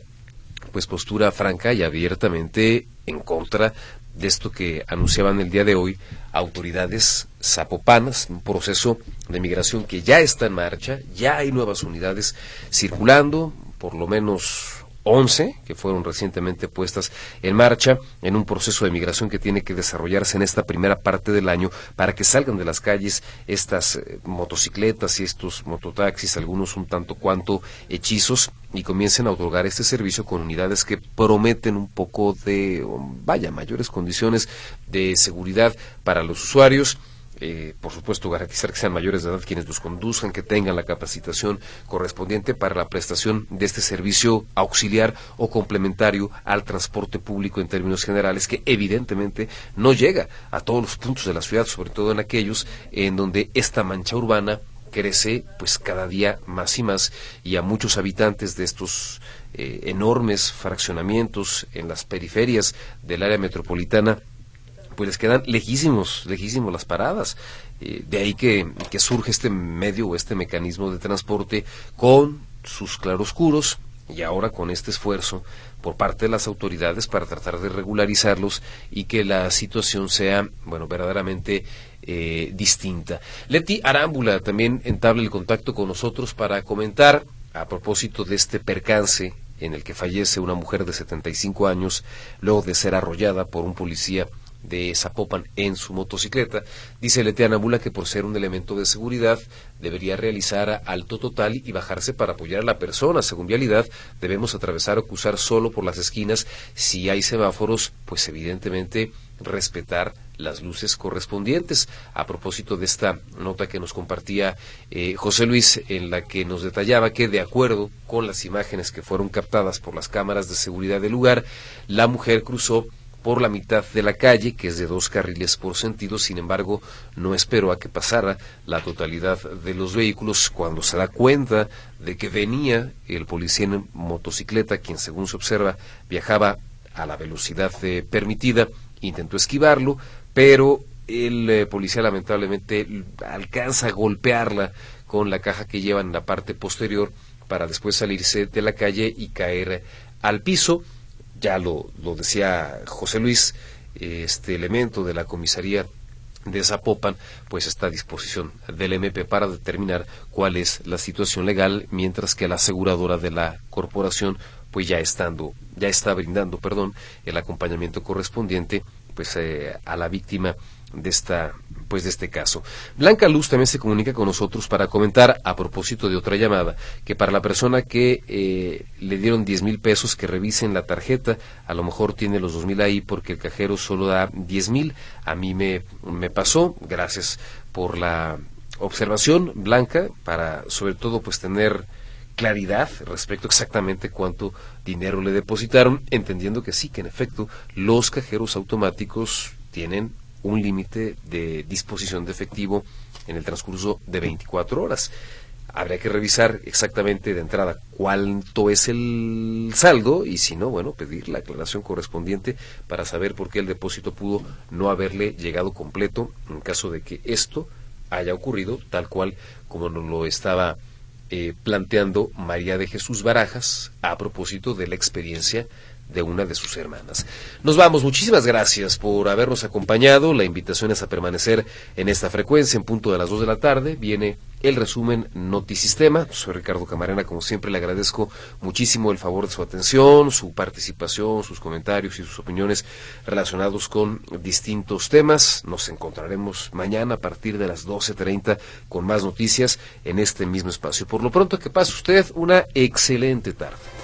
pues postura franca y abiertamente en contra de esto que anunciaban el día de hoy autoridades zapopanas, un proceso de migración que ya está en marcha, ya hay nuevas unidades circulando, por lo menos 11 que fueron recientemente puestas en marcha en un proceso de migración que tiene que desarrollarse en esta primera parte del año para que salgan de las calles estas eh, motocicletas y estos mototaxis, algunos un tanto cuanto hechizos y comiencen a otorgar este servicio con unidades que prometen un poco de, vaya, mayores condiciones de seguridad para los usuarios eh, por supuesto, garantizar que sean mayores de edad quienes los conduzcan, que tengan la capacitación correspondiente para la prestación de este servicio auxiliar o complementario al transporte público en términos generales, que evidentemente no llega a todos los puntos de la ciudad, sobre todo en aquellos en donde esta mancha urbana crece pues cada día más y más y a muchos habitantes de estos eh, enormes fraccionamientos en las periferias del área metropolitana pues les quedan lejísimos, lejísimos las paradas. Eh, de ahí que, surge este medio o este mecanismo de transporte con sus claroscuros y ahora con este esfuerzo por parte de las autoridades para tratar de regularizarlos y que la situación sea, bueno, verdaderamente eh, distinta. Leti Arámbula también entabla el contacto con nosotros para comentar a propósito de este percance en el que fallece una mujer de 75 años luego de ser arrollada por un policía de Zapopan en su motocicleta. Dice Leteana Bula que por ser un elemento de seguridad debería realizar alto total y bajarse para apoyar a la persona. Según vialidad, debemos atravesar o cruzar solo por las esquinas. Si hay semáforos, pues evidentemente respetar las luces correspondientes. A propósito de esta nota que nos compartía eh, José Luis, en la que nos detallaba que, de acuerdo con las imágenes que fueron captadas por las cámaras de seguridad del lugar, la mujer cruzó por la mitad de la calle, que es de dos carriles por sentido, sin embargo, no esperó a que pasara la totalidad de los vehículos cuando se da cuenta de que venía el policía en motocicleta, quien según se observa viajaba a la velocidad eh, permitida, intentó esquivarlo, pero el eh, policía lamentablemente alcanza a golpearla con la caja que lleva en la parte posterior para después salirse de la calle y caer al piso ya lo, lo decía José Luis, este elemento de la comisaría de Zapopan, pues está a disposición del MP para determinar cuál es la situación legal, mientras que la aseguradora de la corporación, pues ya estando, ya está brindando, perdón, el acompañamiento correspondiente, pues eh, a la víctima de esta pues de este caso. Blanca Luz también se comunica con nosotros para comentar a propósito de otra llamada que para la persona que eh, le dieron 10 mil pesos que revisen la tarjeta, a lo mejor tiene los dos mil ahí porque el cajero solo da 10 mil. A mí me, me pasó, gracias por la observación, Blanca, para sobre todo pues tener claridad respecto exactamente cuánto dinero le depositaron, entendiendo que sí, que en efecto los cajeros automáticos tienen un límite de disposición de efectivo en el transcurso de 24 horas. Habría que revisar exactamente de entrada cuánto es el saldo y si no, bueno, pedir la aclaración correspondiente para saber por qué el depósito pudo no haberle llegado completo en caso de que esto haya ocurrido tal cual como nos lo estaba eh, planteando María de Jesús Barajas a propósito de la experiencia de una de sus hermanas. Nos vamos, muchísimas gracias por habernos acompañado. La invitación es a permanecer en esta frecuencia en punto de las 2 de la tarde. Viene el resumen Notisistema. Soy Ricardo Camarena, como siempre le agradezco muchísimo el favor de su atención, su participación, sus comentarios y sus opiniones relacionados con distintos temas. Nos encontraremos mañana a partir de las 12.30 con más noticias en este mismo espacio. Por lo pronto, que pase usted una excelente tarde.